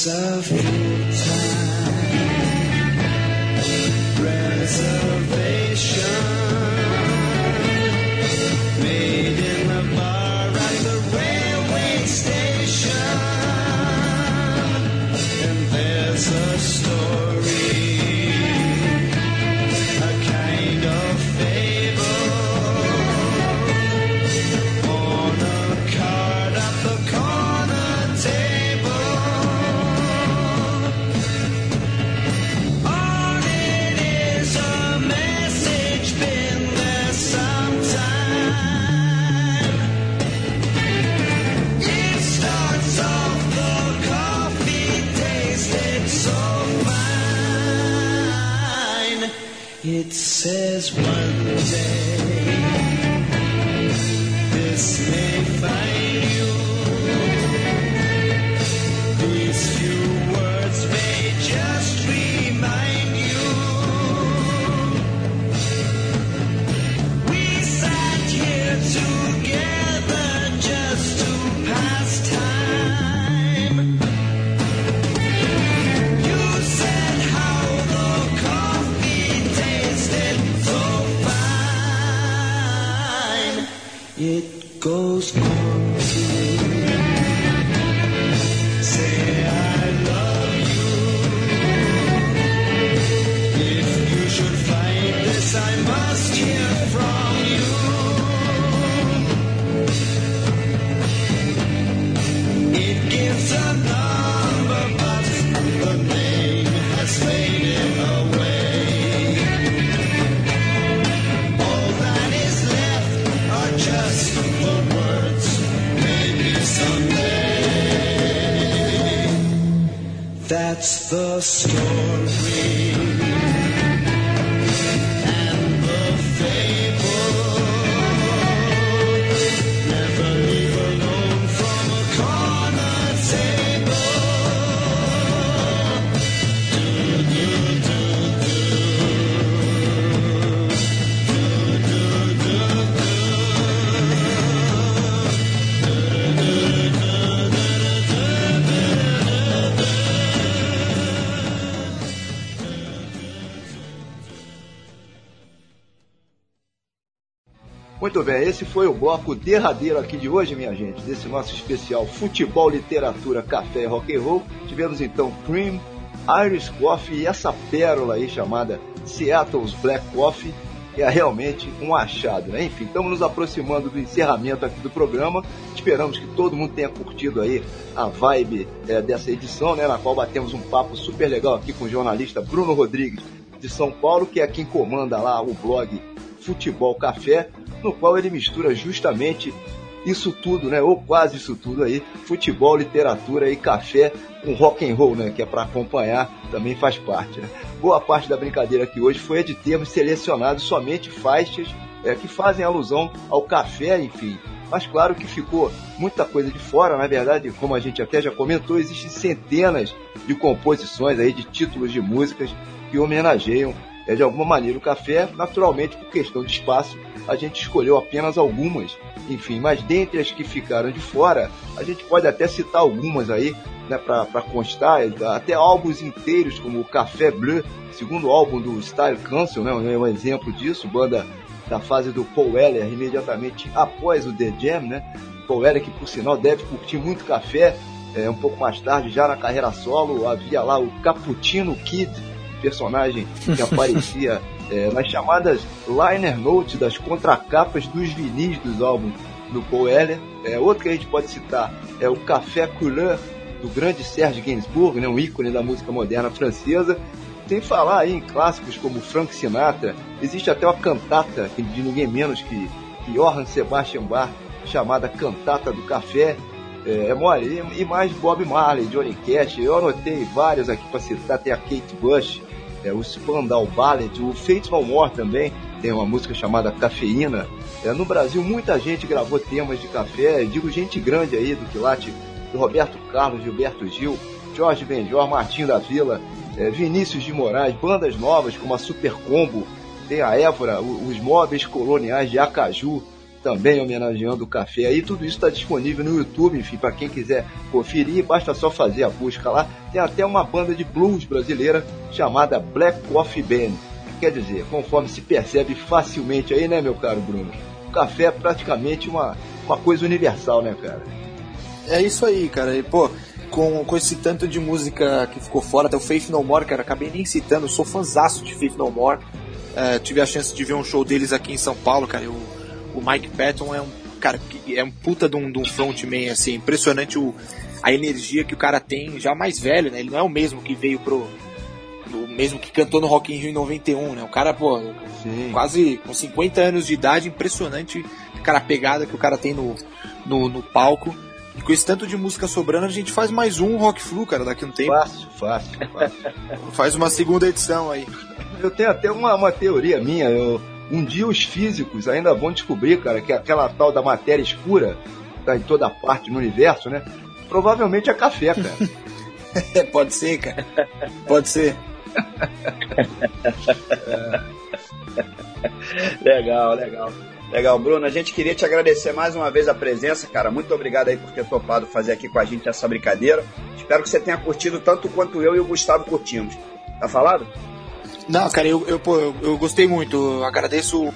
suffering. Esse foi o bloco derradeiro aqui de hoje, minha gente, desse nosso especial Futebol, Literatura, Café e Rock and Roll. Tivemos então Cream, Irish Coffee e essa pérola aí chamada Seattle's Black Coffee, que é realmente um achado, né? Enfim, estamos nos aproximando do encerramento aqui do programa. Esperamos que todo mundo tenha curtido aí a vibe é, dessa edição, né? Na qual batemos um papo super legal aqui com o jornalista Bruno Rodrigues de São Paulo, que é quem comanda lá o blog Futebol Café, no qual ele mistura justamente isso tudo, né? Ou quase isso tudo aí, futebol, literatura e café com rock and roll, né? Que é para acompanhar, também faz parte. Né? Boa parte da brincadeira aqui hoje foi de termos selecionado somente faixas é, que fazem alusão ao café, enfim. Mas claro que ficou muita coisa de fora, na verdade, como a gente até já comentou, existem centenas de composições aí de títulos de músicas que homenageiam é, de alguma maneira o café, naturalmente por questão de espaço, a gente escolheu apenas algumas, enfim, mas dentre as que ficaram de fora, a gente pode até citar algumas aí, né, para constar, até álbuns inteiros como o Café Bleu, segundo álbum do Style Council, né, é um exemplo disso, banda da fase do Paul Weller, imediatamente após o The Jam, né, Paul Weller que por sinal deve curtir muito café, é, um pouco mais tarde, já na carreira solo, havia lá o Cappuccino Kid, personagem que aparecia é, nas chamadas liner notes das contracapas dos vinis dos álbuns do Paul Weller. É, outro que a gente pode citar é o Café Couleur, do grande Serge Gainsbourg, né, um ícone da música moderna francesa. Sem falar aí em clássicos como Frank Sinatra, existe até uma cantata de ninguém menos que, que Johann Sebastian Bach, chamada Cantata do Café, é, mole. E, e, mais Bob Marley, Johnny Cash, eu anotei vários aqui para citar, tem a Kate Bush, é, o Spandau Ballet, o Fates No More também tem uma música chamada Cafeína. É, no Brasil, muita gente gravou temas de café, digo gente grande aí do quilate, do Roberto Carlos, Gilberto Gil, Jorge Benjor, Martim da Vila, é, Vinícius de Moraes, bandas novas como a Super Combo, tem a Évora, os móveis coloniais de Acaju, também homenageando o café. Aí tudo isso está disponível no YouTube, enfim, para quem quiser conferir, basta só fazer a busca lá. Tem até uma banda de blues brasileira chamada Black Coffee Band. Quer dizer, conforme se percebe facilmente aí, né, meu caro Bruno? O café é praticamente uma, uma coisa universal, né, cara? É isso aí, cara. E, pô, com, com esse tanto de música que ficou fora, até o Faith No More, cara, acabei nem citando, sou fãzaço de Faith No More. É, tive a chance de ver um show deles aqui em São Paulo, cara. Eu, o Mike Patton é um cara que é um puta de um, de um frontman, assim, impressionante o, a energia que o cara tem, já mais velho, né? Ele não é o mesmo que veio pro. O mesmo que cantou no Rock in Rio em 91, né? O cara, pô, Sim. quase com 50 anos de idade, impressionante, cara, a pegada que o cara tem no, no, no palco. E com esse tanto de música sobrando, a gente faz mais um Rock Flu, cara, daqui a um tempo. Fácil, fácil, fácil. faz uma segunda edição aí. Eu tenho até uma, uma teoria minha, eu um dia os físicos ainda vão descobrir, cara, que aquela tal da matéria escura tá em toda parte no universo, né? Provavelmente é café, cara. É, pode ser, cara. Pode ser. legal, legal. Legal, Bruno. A gente queria te agradecer mais uma vez a presença, cara. Muito obrigado aí por ter topado fazer aqui com a gente essa brincadeira. Espero que você tenha curtido tanto quanto eu e o Gustavo curtimos. Tá falado? Não, cara, eu, eu, pô, eu, eu gostei muito. Eu agradeço o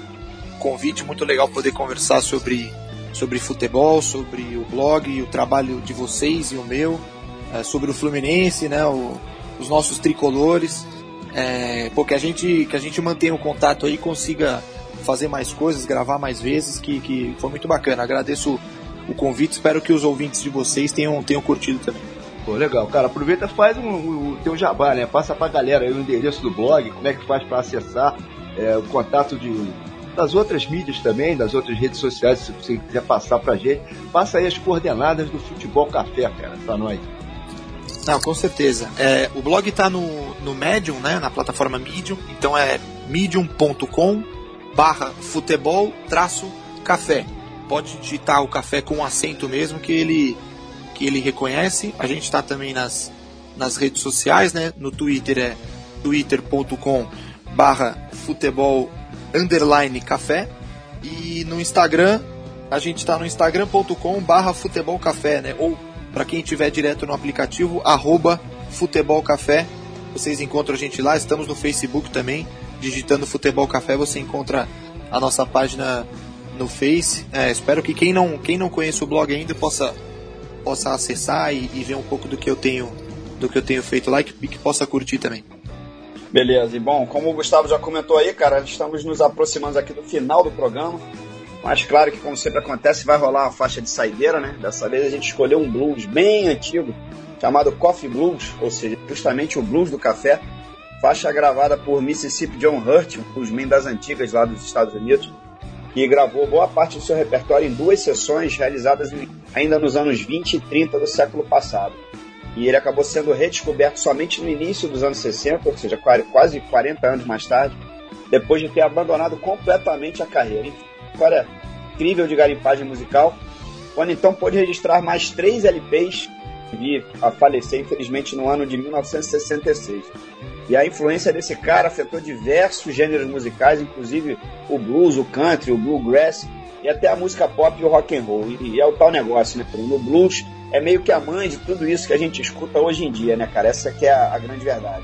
convite, muito legal poder conversar sobre, sobre futebol, sobre o blog, o trabalho de vocês e o meu, é, sobre o Fluminense, né, o, os nossos tricolores. É, pô, que a gente, que a gente mantenha o contato aí consiga fazer mais coisas, gravar mais vezes, que, que foi muito bacana. Agradeço o convite, espero que os ouvintes de vocês tenham, tenham curtido também. Pô, legal. Cara, aproveita faz um, um, teu jabá, né? Passa pra galera aí o endereço do blog, como é que faz para acessar, é, o contato de, das outras mídias também, das outras redes sociais, se você quiser passar pra gente. Passa aí as coordenadas do Futebol Café, cara, pra nós. Não, com certeza. É, o blog está no, no Medium, né, na plataforma Medium, então é medium.com barra futebol traço café. Pode digitar o café com acento mesmo que ele que ele reconhece. A gente está também nas, nas redes sociais, né? No Twitter é twitter.com barra futebol underline café e no Instagram a gente está no instagram.com barra futebol café, né? Ou para quem tiver direto no aplicativo arroba futebol café, vocês encontram a gente lá. Estamos no Facebook também, digitando futebol café você encontra a nossa página no Face. É, espero que quem não quem não conhece o blog ainda possa possa acessar e, e, ver um pouco do que eu tenho do que eu tenho feito lá e que, que possa curtir também. Beleza, e bom, como o Gustavo já comentou aí, cara, estamos nos aproximando aqui do final do programa. Mas claro que, como sempre acontece, vai rolar uma faixa de saideira, né? Dessa vez a gente escolheu um blues bem antigo, chamado Coffee Blues, ou seja, justamente o blues do café. Faixa gravada por Mississippi John Hurt, um bluesman das antigas lá dos Estados Unidos que gravou boa parte do seu repertório em duas sessões realizadas ainda nos anos 20 e 30 do século passado. E ele acabou sendo redescoberto somente no início dos anos 60, ou seja, quase 40 anos mais tarde, depois de ter abandonado completamente a carreira. História incrível de garimpagem musical, quando então pôde registrar mais três LPs e a falecer, infelizmente, no ano de 1966. E a influência desse cara afetou diversos gêneros musicais, inclusive o blues, o country, o bluegrass e até a música pop e o rock and roll. E, é o tal negócio, né? O blues é meio que a mãe de tudo isso que a gente escuta hoje em dia, né, cara? Essa que é a, a grande verdade.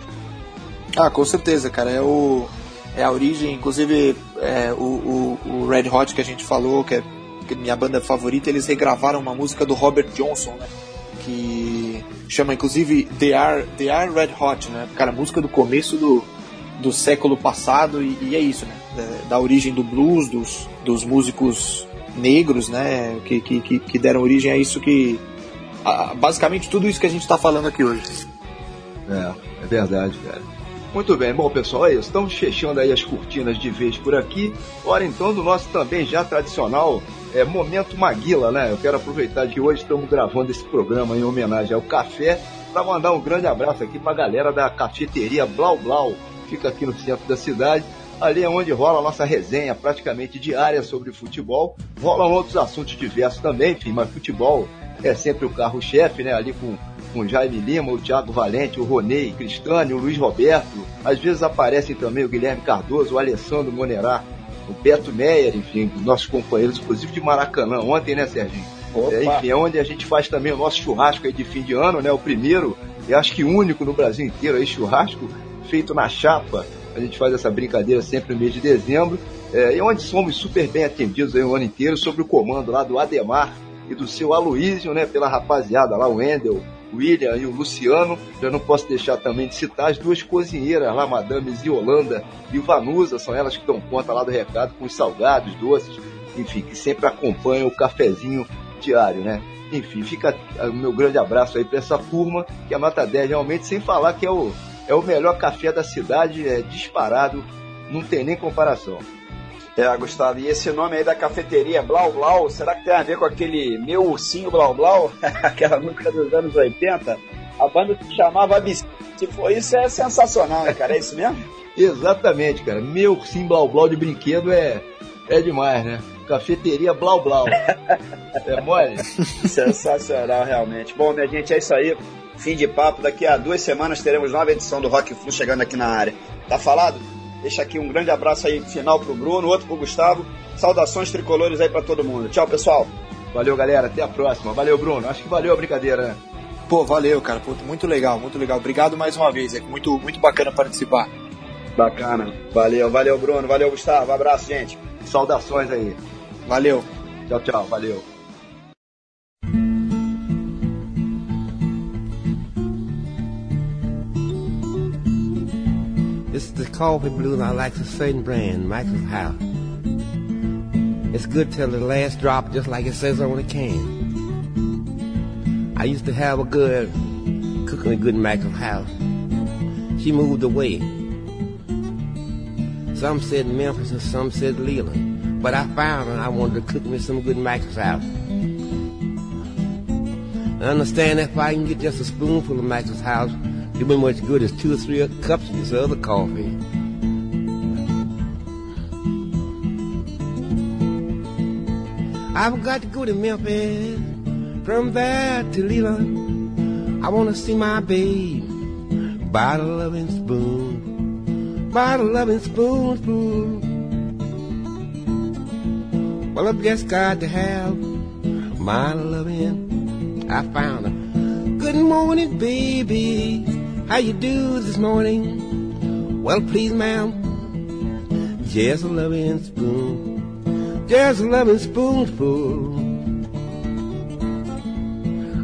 Ah, com certeza, cara. É, o, é a origem, inclusive é, o, o, o, Red Hot que a gente falou, que é, que é minha banda favorita, eles regravaram uma música do Robert Johnson, né? Que chama inclusive The Are, The Are Red Hot, né? Cara, música do começo do, do século passado e, e é isso, né? Da, da, origem do blues, dos, dos músicos negros, né? Que, que, que deram origem a isso que. A, basicamente tudo isso que a gente está falando aqui hoje. É, é verdade, cara. Muito bem, bom pessoal, é isso. Estamos fechando aí as cortinas de vez por aqui. Hora então do nosso também já tradicional é, Momento Maguila, né? Eu quero aproveitar que hoje estamos gravando esse programa em homenagem ao café para mandar um grande abraço aqui para a galera da cafeteria Blau Blau, fica aqui no centro da cidade. Ali é onde rola a nossa resenha praticamente diária sobre futebol. Rolam outros assuntos diversos também, enfim, mas futebol é sempre o carro-chefe, né? Ali com, com o Jaime Lima, o Thiago Valente, o Ronei Cristani, o Luiz Roberto. Às vezes aparecem também o Guilherme Cardoso, o Alessandro Monerá, o Beto Meyer, enfim, nossos companheiros, inclusive de Maracanã, ontem, né, Serginho? É, enfim, é onde a gente faz também o nosso churrasco aí de fim de ano, né? O primeiro, e acho que único no Brasil inteiro aí, churrasco feito na chapa. A gente faz essa brincadeira sempre no mês de dezembro. É, e onde somos super bem atendidos aí o ano inteiro, sob o comando lá do Ademar e do seu Aloísio, né? Pela rapaziada lá, o Wendel, William e o Luciano. Já não posso deixar também de citar as duas cozinheiras lá, Madame Ziolanda e Vanusa, são elas que dão conta lá do recado com os salgados, doces, enfim, que sempre acompanham o cafezinho diário, né? Enfim, fica o meu grande abraço aí para essa turma, que a nota 10 realmente, sem falar que é o, é o melhor café da cidade, é disparado, não tem nem comparação. É, Gustavo, e esse nome aí da cafeteria Blau Blau, será que tem a ver com aquele meu ursinho Blau Blau? Aquela música dos anos 80? A banda se chamava. Se for isso, é sensacional, né, cara? É isso mesmo? Exatamente, cara. Meu ursinho Blau Blau de brinquedo é, é demais, né? Cafeteria Blau Blau. é mole? Sensacional, realmente. Bom, minha gente, é isso aí. Fim de papo. Daqui a duas semanas teremos nova edição do Rock Flu chegando aqui na área. Tá falado? Deixa aqui um grande abraço aí final pro Bruno, outro pro Gustavo. Saudações tricolores aí para todo mundo. Tchau, pessoal. Valeu, galera. Até a próxima. Valeu, Bruno. Acho que valeu a brincadeira, né? Pô, valeu, cara. Pô, muito legal, muito legal. Obrigado mais uma vez. É muito, muito bacana participar. Bacana. Valeu, valeu, Bruno. Valeu, Gustavo. Abraço, gente. Saudações aí. Valeu. Tchau, tchau. Valeu. This is the coffee blue, blues I like a certain brand, Michael's House. It's good till the last drop, just like it says on the can. I used to have a good cooking a good Michael's House. She moved away. Some said Memphis and some said Leland. But I found her I wanted to cook me some good Michael's House. I understand if I can get just a spoonful of Michael's House, do me much good as two or three cups of this other coffee. I've got to go to Memphis, from there to Leland. I want to see my babe by the loving spoon, by the loving spoonful. Well, I've just got to have my loving. I found her. Good morning, baby. How you do this morning? Well, please, ma'am. Just a loving spoon. Just a loving spoonful.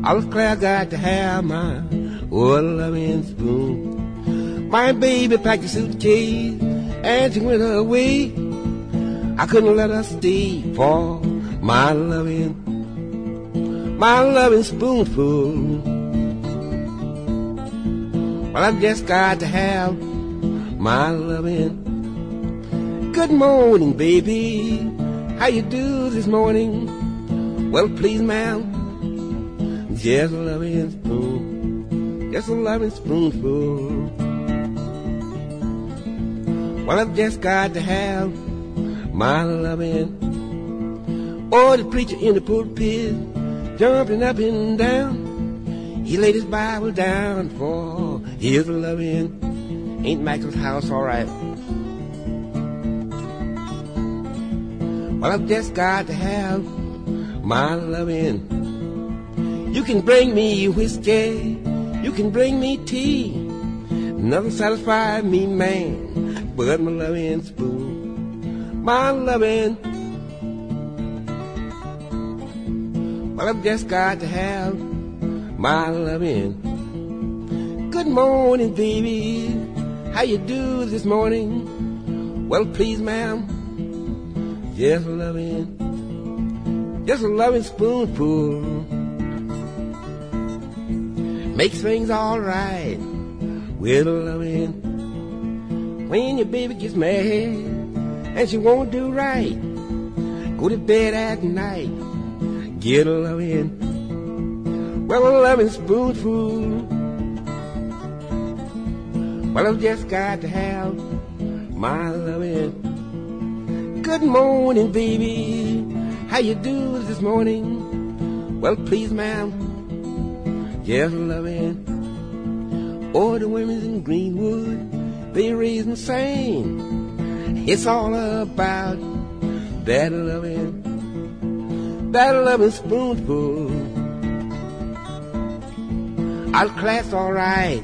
I was glad I got to have my oh, loving spoon. My baby packed a suitcase and she went away. I couldn't let her stay for my loving, my loving spoonful. Well, I've just got to have my loving. Good morning, baby. How you do this morning? Well, please, ma'am. Just a loving spoon. Just a loving spoonful. Well, I've just got to have my loving. Oh, the preacher in the pulpit, jumping up and down. He laid his Bible down for his loving. Ain't Michael's house all right? Well, I've just got to have my loving. You can bring me whiskey, you can bring me tea. Nothing satisfies me, man, but my loving spoon. My loving. Well, I've just got to have my loving. Good morning, baby. How you do this morning? Well, please, ma'am. Just a loving, just a loving spoonful makes things all right with a loving. When your baby gets mad and she won't do right, go to bed at night, get a loving. Well, a loving spoonful Well, I've just got to have my loving. Good morning, baby. How you do this morning? Well, please, ma'am, just loving. All the women in Greenwood, they raise and sing. It's all about that loving, that loving spoonful. I'll class all right,